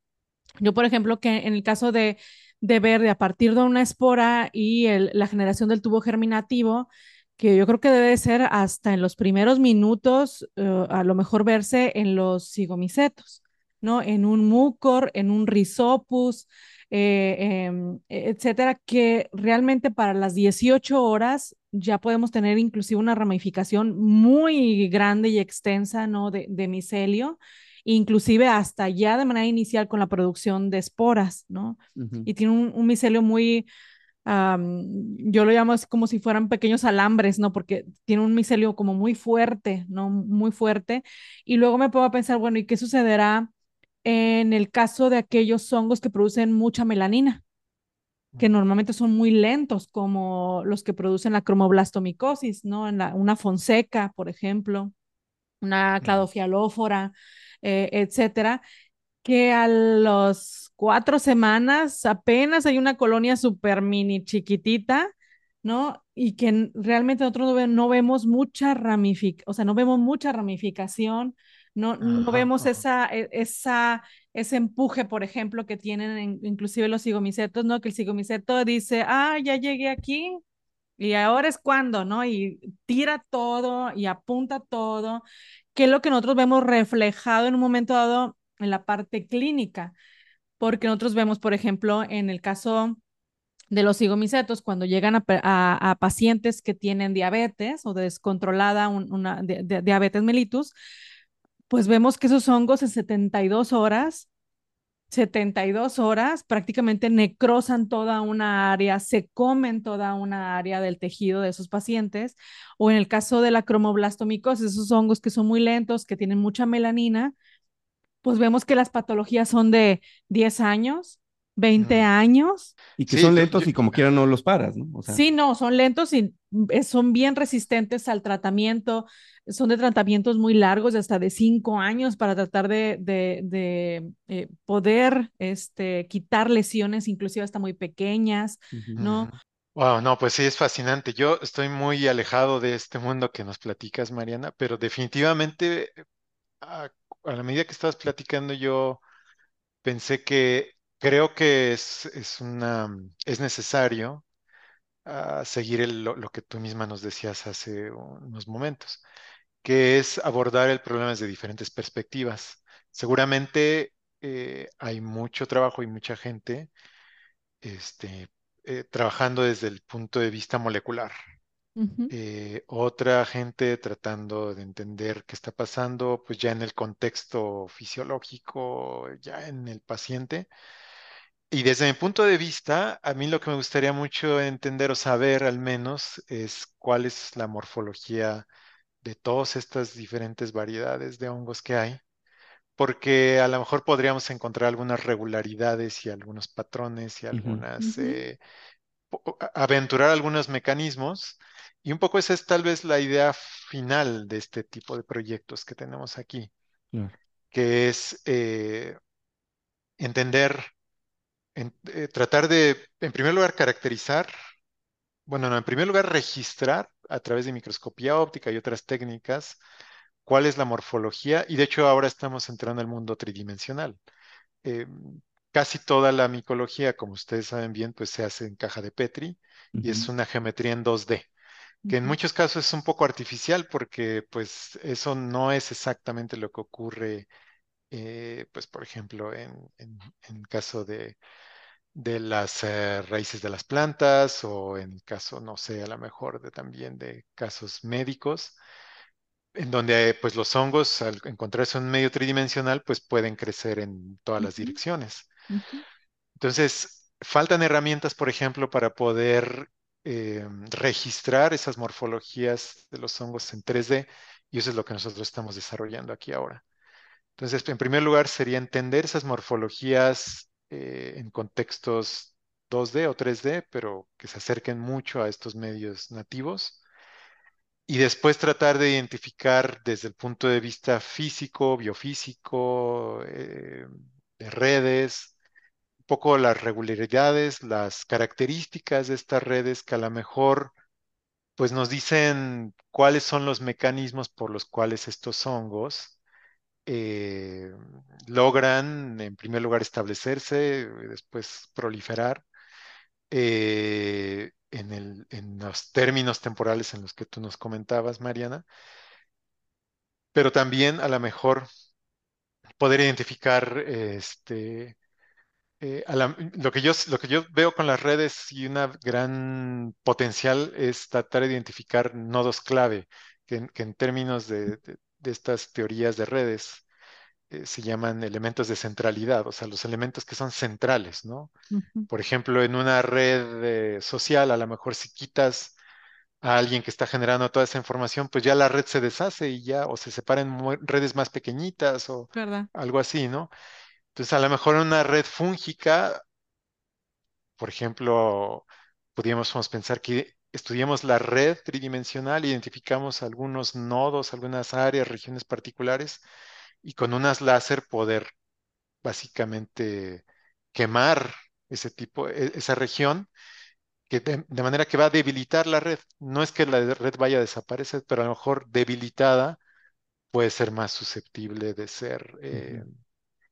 yo, por ejemplo, que en el caso de, de ver de a partir de una espora y la generación del tubo germinativo, que yo creo que debe ser hasta en los primeros minutos, eh, a lo mejor verse en los cigomicetos, ¿no? En un mucor, en un rhizopus, eh, em, etcétera, que realmente para las 18 horas ya podemos tener inclusive una ramificación muy grande y extensa, ¿no? De, de micelio inclusive hasta ya de manera inicial con la producción de esporas, ¿no? Y tiene un, un micelio muy, yo lo llamo así como si fueran pequeños alambres, ¿no? Porque tiene un micelio como muy fuerte, ¿no? Muy fuerte. Y luego me puedo pensar, bueno, ¿y qué sucederá en el caso de aquellos hongos que producen mucha melanina? que normalmente son muy lentos, como los que producen la cromoblastomicosis, ¿no? En la, una fonseca, por ejemplo, una cladofialófora, eh, etcétera, que a los cuatro semanas apenas hay una colonia súper mini chiquitita, ¿no? Y que realmente nosotros no vemos mucha ramificación, o sea, no vemos mucha ramificación, no, no Ajá, vemos ajá. esa, e- esa, ese empuje, por ejemplo, que tienen en- inclusive los cigomicetos, ¿no? Que el cigomiceto dice, ah, ya llegué aquí, y ahora es cuando, ¿no? Y tira todo y apunta todo, que es lo que nosotros vemos reflejado en un momento dado en la parte clínica, porque nosotros vemos, por ejemplo, en el caso de los cigomicetos, cuando llegan a, a- a pacientes que tienen diabetes o descontrolada un- una de- de- diabetes mellitus, pues vemos que esos hongos en 72 horas 72 horas, prácticamente necrosan toda una área, se comen toda una área del tejido de esos pacientes, o en el caso de la cromoblastomicosis, esos hongos que son muy lentos, que tienen mucha melanina, pues vemos que las patologías son de 10 años, 20 Mm. años. Y que Sí, son lentos yo- y como quiera no los paras, ¿no? O sea, Sí, no, son lentos y eh, son bien resistentes al tratamiento, son de tratamientos muy largos, de hasta de cinco años para tratar de, de, de, eh, poder este, quitar lesiones, inclusive hasta muy pequeñas. ¿no? Wow, no, pues sí, es fascinante. Yo estoy muy alejado de este mundo que nos platicas, Mariana, pero definitivamente a, a la medida que estabas platicando, yo pensé que creo que es, es una, es necesario ah, seguir el- lo, lo que tú misma nos decías hace unos momentos, que es abordar el problema desde diferentes perspectivas. Seguramente eh, hay mucho trabajo y mucha gente este, eh, trabajando desde el punto de vista molecular. Ujú, Eh, otra gente tratando de entender qué está pasando, pues ya en el contexto fisiológico, ya en el paciente. Y desde mi punto de vista, a mí lo que me gustaría mucho entender o saber al menos es cuál es la morfología de todas estas diferentes variedades de hongos que hay, porque a lo mejor podríamos encontrar algunas regularidades y algunos patrones y algunas, eh, aventurar algunos mecanismos. Y un poco esa es tal vez la idea final de este tipo de proyectos que tenemos aquí, que es eh, entender, en- eh, tratar de, en primer lugar, caracterizar, bueno, no, en primer lugar, registrar a través de microscopía óptica y otras técnicas cuál es la morfología, y de hecho ahora estamos entrando al mundo tridimensional. Eh, casi toda la micología, como ustedes saben bien, pues se hace en caja de Petri y es una geometría en 2D, que en muchos casos es un poco artificial porque pues eso no es exactamente lo que ocurre, eh, pues por ejemplo, en, en, en caso de, de las eh, raíces de las plantas o en el caso, no sé, a lo mejor de también de casos médicos en donde pues los hongos al encontrarse en un medio tridimensional pues pueden crecer en todas las direcciones. Entonces, faltan herramientas, por ejemplo, para poder eh, registrar esas morfologías de los hongos en 3D y eso es lo que nosotros estamos desarrollando aquí ahora. Entonces, en primer lugar, sería entender esas morfologías eh, en contextos 2D o 3D, pero que se acerquen mucho a estos medios nativos. Y después tratar de identificar desde el punto de vista físico, biofísico, eh, de redes, un poco las regularidades, las características de estas redes que a lo mejor pues nos dicen cuáles son los mecanismos por los cuales estos hongos eh, logran en primer lugar establecerse, y después proliferar eh, en los términos temporales en los que tú nos comentabas, Mariana pero también a lo mejor poder identificar este, eh, lo que yo, veo con las redes y una gran potencial es tratar de identificar nodos clave, que, en términos de- de estas teorías de redes eh, se llaman elementos de centralidad, o sea, los elementos que son centrales, ¿no? Por ejemplo, en una red eh, social, a lo mejor si quitas a alguien que está generando toda esa información, pues ya la red se deshace y ya, o se separan redes más pequeñitas o ¿Verdad? algo así, ¿no? Entonces, a lo mejor en una red fúngica, por ejemplo, podríamos pensar que estudiamos la red tridimensional, identificamos algunos nodos, algunas áreas, regiones particulares, y con unas láser poder básicamente quemar ese tipo, e- esa región que de, de manera que va a debilitar la red. No es que la red vaya a desaparecer, pero a lo mejor debilitada puede ser más susceptible de ser eh,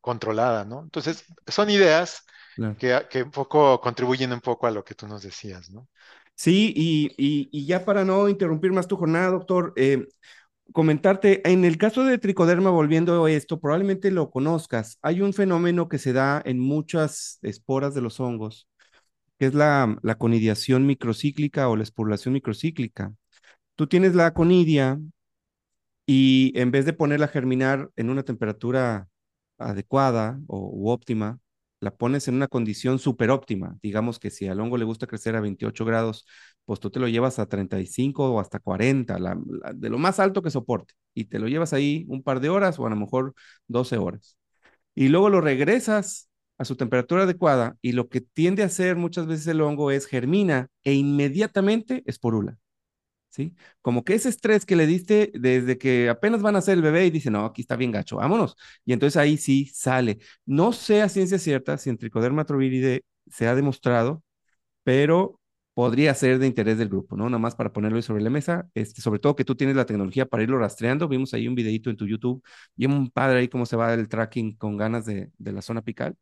controlada, ¿no? Entonces, son ideas Claro. que, que un poco contribuyen un poco a lo que tú nos decías, ¿no? Sí, y, y, y ya para no interrumpir más tu jornada, doctor, eh, comentarte, en el caso de tricoderma, volviendo a esto, probablemente lo conozcas. Hay un fenómeno que se da en muchas esporas de los hongos, que es la, la conidiación microcíclica o la esporulación microcíclica. Tú tienes la conidia y en vez de ponerla a germinar en una temperatura adecuada o óptima, la pones en una condición súper óptima. Digamos que si al hongo le gusta crecer a 28 grados, pues tú te lo llevas a 35 o hasta 40, la- la- de lo más alto que soporte, y te lo llevas ahí un par de horas o a lo mejor 12 horas. Y luego lo regresas a su temperatura adecuada y lo que tiende a hacer muchas veces el hongo es germina e inmediatamente esporula. Como que ese estrés que le diste desde que apenas van a hacer el bebé y dice, no, aquí está bien gacho, vámonos. Y entonces ahí sí sale. No sé a ciencia cierta si en Trichoderma troviridae se ha demostrado, pero podría ser de interés del grupo, ¿no? Nada más para ponerlo ahí sobre la mesa, este, sobre todo que tú tienes la tecnología para irlo rastreando. Vimos ahí un videito en tu YouTube y un padre ahí cómo se va el tracking con ganas de, de la zona apical.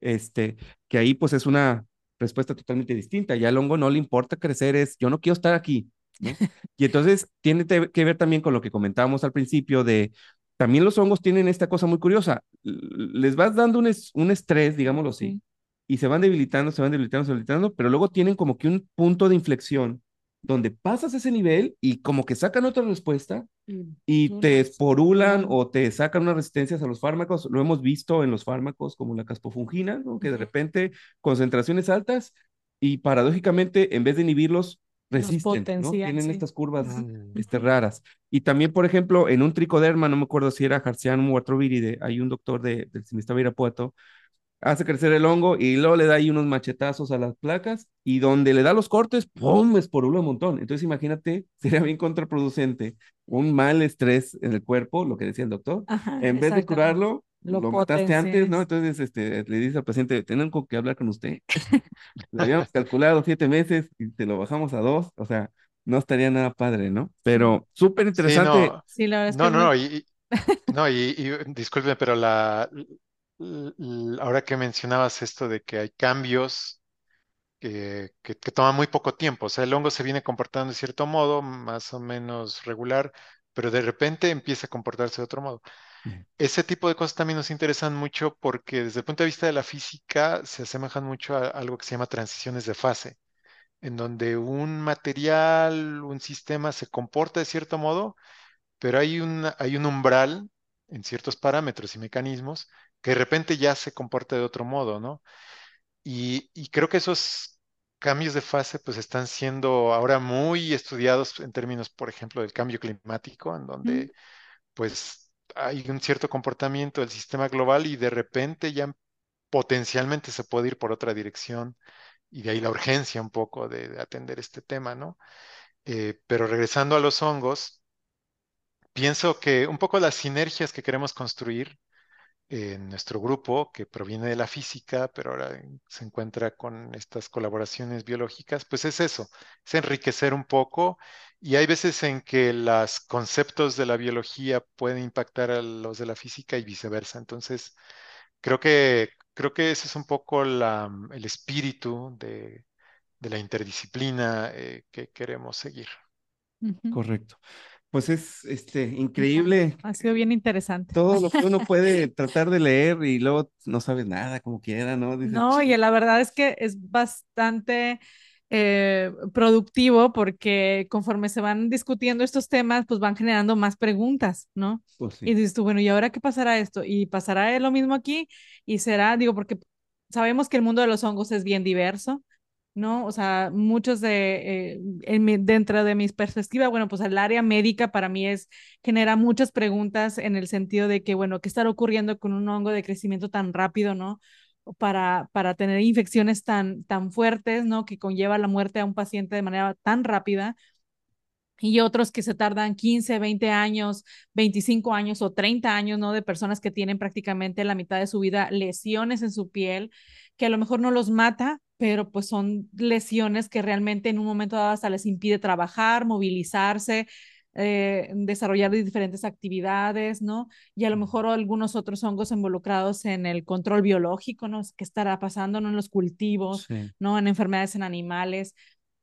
Este, que ahí pues es una respuesta totalmente distinta. Ya al hongo no le importa crecer, es yo no quiero estar aquí, ¿no? Y entonces tiene que ver también con lo que comentábamos al principio de, también los hongos tienen esta cosa muy curiosa, les vas dando un, es- un estrés, digámoslo así, Sí. y se van debilitando, se van debilitando, se van debilitando, pero luego tienen como que un punto de inflexión donde pasas ese nivel y como que sacan otra respuesta y Tú te esporulan o te sacan unas resistencias a los fármacos. Lo hemos visto en los fármacos como la caspofungina, ¿no? que de repente concentraciones altas y paradójicamente en vez de inhibirlos Los resisten, Tienen sí. estas curvas Mm. este, raras. Y también, por ejemplo, en un tricoderma, no me acuerdo si era Harcianum o Artroviridae, hay un doctor de, del Semistaba Irapuato, hace crecer el hongo y luego le da ahí unos machetazos a las placas y donde le da los cortes, ¡pum! esporula un montón. Entonces imagínate, <laughs> sería bien contraproducente un mal estrés en el cuerpo, lo que decía el doctor, Ajá, en vez de curarlo, Lo lo mataste antes, ¿no? Entonces este, le dice al paciente, tenemos que hablar con usted. <laughs> <laughs> Le habíamos calculado siete meses y te lo bajamos a dos, o sea, no estaría nada padre, ¿no? Pero súper Sí, interesante. no, sí, la verdad es que no, no, no, y, y- <laughs> no, y, y disculpe, pero la, ahora que mencionabas esto de que hay cambios que, que, que toman muy poco tiempo, o sea, el hongo se viene comportando de cierto modo, más o menos regular, pero de repente empieza a comportarse de otro modo. Ese tipo de cosas también nos interesan mucho porque desde el punto de vista de la física se asemejan mucho a algo que se llama transiciones de fase, en donde un material, un sistema se comporta de cierto modo, pero hay un, hay un umbral en ciertos parámetros y mecanismos que de repente ya se comporta de otro modo, ¿no? Y, y creo que esos cambios de fase pues están siendo ahora muy estudiados en términos, por ejemplo, del cambio climático, en donde pues hay un cierto comportamiento del sistema global y de repente ya potencialmente se puede ir por otra dirección y de ahí la urgencia un poco de, de atender este tema, ¿no? Eh, pero regresando a los hongos, pienso que un poco las sinergias que queremos construir en nuestro grupo, que proviene de la física, pero ahora se encuentra con estas colaboraciones biológicas, pues es eso, es enriquecer un poco y hay veces en que los conceptos de la biología pueden impactar a los de la física y viceversa. Entonces, creo que, creo que ese es un poco la- el espíritu de, de la interdisciplina eh, que queremos seguir. Correcto. Pues es este increíble Ha sido bien interesante. todo lo que uno <laughs> puede tratar de leer y luego no sabes nada como quiera, ¿no? Dices, No, y la verdad es que es bastante eh, productivo porque conforme se van discutiendo estos temas, pues van generando más preguntas, ¿no? Pues Y sí. dices tú, bueno, ¿y ahora qué pasará esto? ¿Y pasará lo mismo aquí? Y será, digo, porque sabemos que el mundo de los hongos es bien diverso, ¿no? O sea, muchos de, eh, en mi- dentro de mis perspectivas, bueno, pues el área médica para mí es, genera muchas preguntas en el sentido de que, bueno, ¿qué estará ocurriendo con un hongo de crecimiento tan rápido, ¿no? Para, para tener infecciones tan, tan fuertes, ¿no? Que conlleva la muerte a un paciente de manera tan rápida y otros que se tardan 15, 20 años, 25 años o 30 años, ¿no? De personas que tienen prácticamente la mitad de su vida lesiones en su piel, que a lo mejor no los mata, pero pues son lesiones que realmente en un momento dado hasta les impide trabajar, movilizarse, eh, desarrollar diferentes actividades, ¿no? Y a lo mejor algunos otros hongos involucrados en el control biológico, ¿no? ¿Qué estará pasando, ¿no? En los cultivos, Sí. ¿no? En enfermedades en animales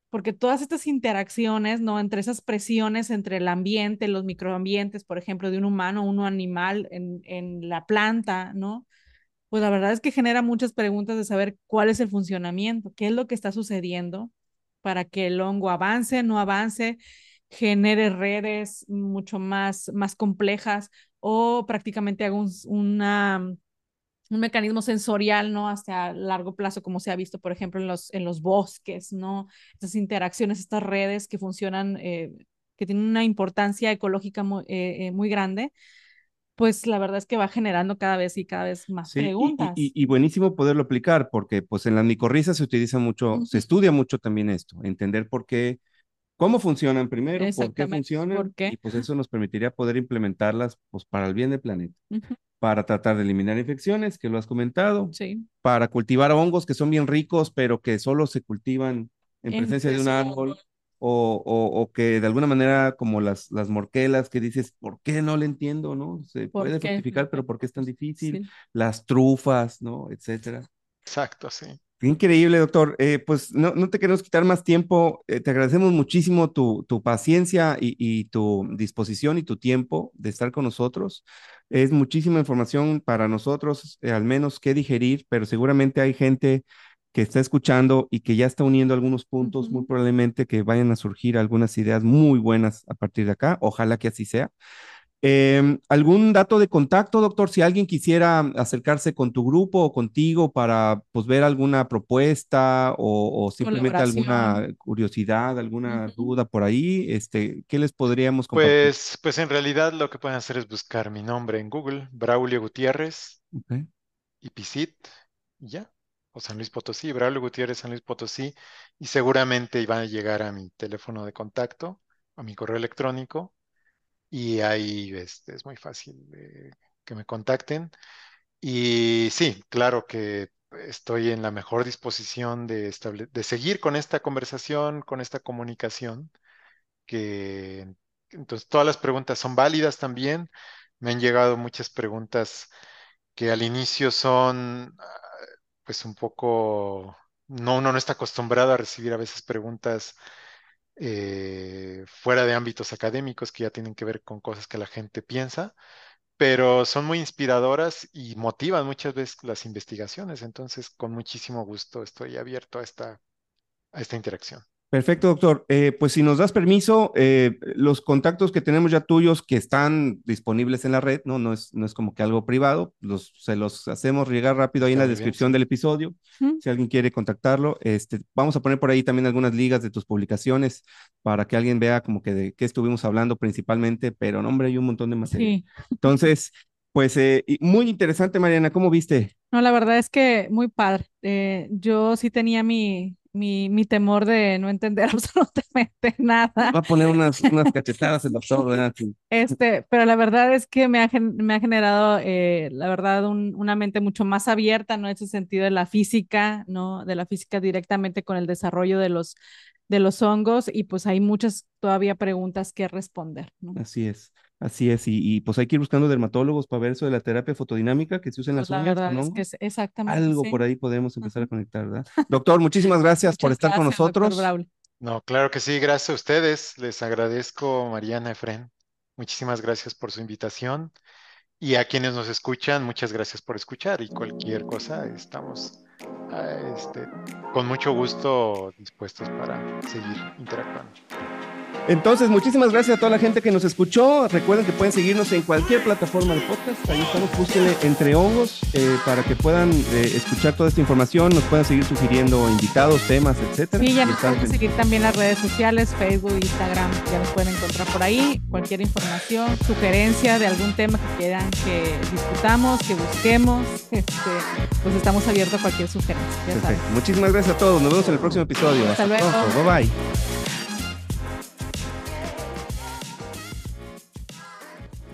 porque todas estas interacciones, ¿no? Entre esas presiones entre el ambiente, los microambientes, por ejemplo, de un humano, un animal en, en la planta, ¿no? Pues la verdad es que genera muchas preguntas de saber cuál es el funcionamiento, qué es lo que está sucediendo para que el hongo avance, no avance, genere redes mucho más, más complejas o prácticamente haga un, una un mecanismo sensorial, ¿no? Hasta largo plazo, como se ha visto, por ejemplo, en los, en los bosques, ¿no? Estas interacciones, estas redes que funcionan, eh, que tienen una importancia ecológica muy, eh, eh, muy grande, pues la verdad es que va generando cada vez y cada vez más Sí, y, y- preguntas. y- y buenísimo poderlo aplicar, porque pues en las micorrizas se utiliza mucho, se estudia mucho también esto, entender por qué, cómo funcionan primero, por qué funcionan, ¿por qué? y pues eso nos permitiría poder implementarlas pues para el bien del planeta, para tratar de eliminar infecciones, que lo has comentado, Sí, para cultivar hongos que son bien ricos, pero que solo se cultivan en En presencia de un árbol, o, o, o que de alguna manera, como las, las morquelas, que dices, ¿por qué no le entiendo, no? Se ¿Por puede qué? fructificar, pero ¿por qué es tan difícil? sí. Las trufas, ¿no? Etcétera. Exacto, sí. Increíble, doctor. Eh, pues no, no te queremos quitar más tiempo. Eh, te agradecemos muchísimo tu, tu paciencia y, y tu disposición y tu tiempo de estar con nosotros. Es muchísima información para nosotros, eh, al menos que digerir, pero seguramente hay gente que está escuchando y que ya está uniendo algunos puntos, muy probablemente que vayan a surgir algunas ideas muy buenas a partir de acá. Ojalá que así sea. Eh, ¿algún dato de contacto, doctor? Si alguien quisiera acercarse con tu grupo o contigo para pues, ver alguna propuesta o, o simplemente alguna curiosidad, alguna duda por ahí, este, ¿qué les podríamos compartir? Pues, pues en realidad lo que pueden hacer es buscar mi nombre en Google, Braulio Gutiérrez y PISIT, y ya. San Luis Potosí, Braulio Gutiérrez, San Luis Potosí, y seguramente van a llegar a mi teléfono de contacto, a mi correo electrónico, y ahí este, es muy fácil eh, que me contacten. Y sí, claro que estoy en la mejor disposición de, de seguir con esta conversación, con esta comunicación, que entonces todas las preguntas son válidas también. Me han llegado muchas preguntas que al inicio son pues un poco, no, uno no está acostumbrado a recibir a veces preguntas eh, fuera de ámbitos académicos que ya tienen que ver con cosas que la gente piensa, pero son muy inspiradoras y motivan muchas veces las investigaciones. Entonces, con muchísimo gusto estoy abierto a esta, a esta interacción. Perfecto, doctor. Eh, pues si nos das permiso, eh, los contactos que tenemos ya tuyos que están disponibles en la red, no, no es, no es como que algo privado, los, se los hacemos llegar rápido ahí en la descripción del episodio. Si alguien quiere contactarlo, este, vamos a poner por ahí también algunas ligas de tus publicaciones para que alguien vea como que de qué estuvimos hablando principalmente, pero no, hombre, hay un montón de material. Entonces, pues eh, muy interesante, Mariana, ¿cómo viste? No, la verdad es que muy padre. yo sí tenía mi, mi, mi, temor de no entender <laughs> absolutamente nada. Va a poner unas, unas cachetadas el doctor, ¿verdad? Este, pero la verdad es que me ha, me ha generado, eh, la verdad, un, una mente mucho más abierta, ¿no? En ese sentido de la física, ¿no? De la física directamente con el desarrollo de los, de los hongos y pues hay muchas todavía preguntas que responder, ¿no? Así es. Así es, y, pues hay que ir buscando dermatólogos para ver eso de la terapia fotodinámica que se usa en pues las uñas, verdad es que es exactamente. Algo por ahí podemos empezar a conectar, ¿verdad? Doctor, muchísimas gracias por estar con nosotros. No, claro que sí, gracias a ustedes. Les agradezco, Mariana Efren. Muchísimas gracias por su invitación. Y a quienes nos escuchan, muchas gracias por escuchar. Y cualquier cosa, estamos ah, este, con mucho gusto dispuestos para seguir interactuando. Entonces, muchísimas gracias a toda la gente que nos escuchó. Recuerden que pueden seguirnos en cualquier plataforma de podcast. Ahí estamos, búsquenle entre hongos eh, para que puedan eh, escuchar toda esta información, nos puedan seguir sugiriendo invitados, temas, etcétera. Sí, ya nos pueden seguir también las redes sociales, Facebook, Instagram, ya nos pueden encontrar por ahí. Cualquier información, sugerencia de algún tema que quieran que discutamos, que busquemos, <laughs> este, pues estamos abiertos a cualquier sugerencia. Muchísimas gracias a todos. Nos vemos en el próximo episodio. Hasta, luego. Bye bye.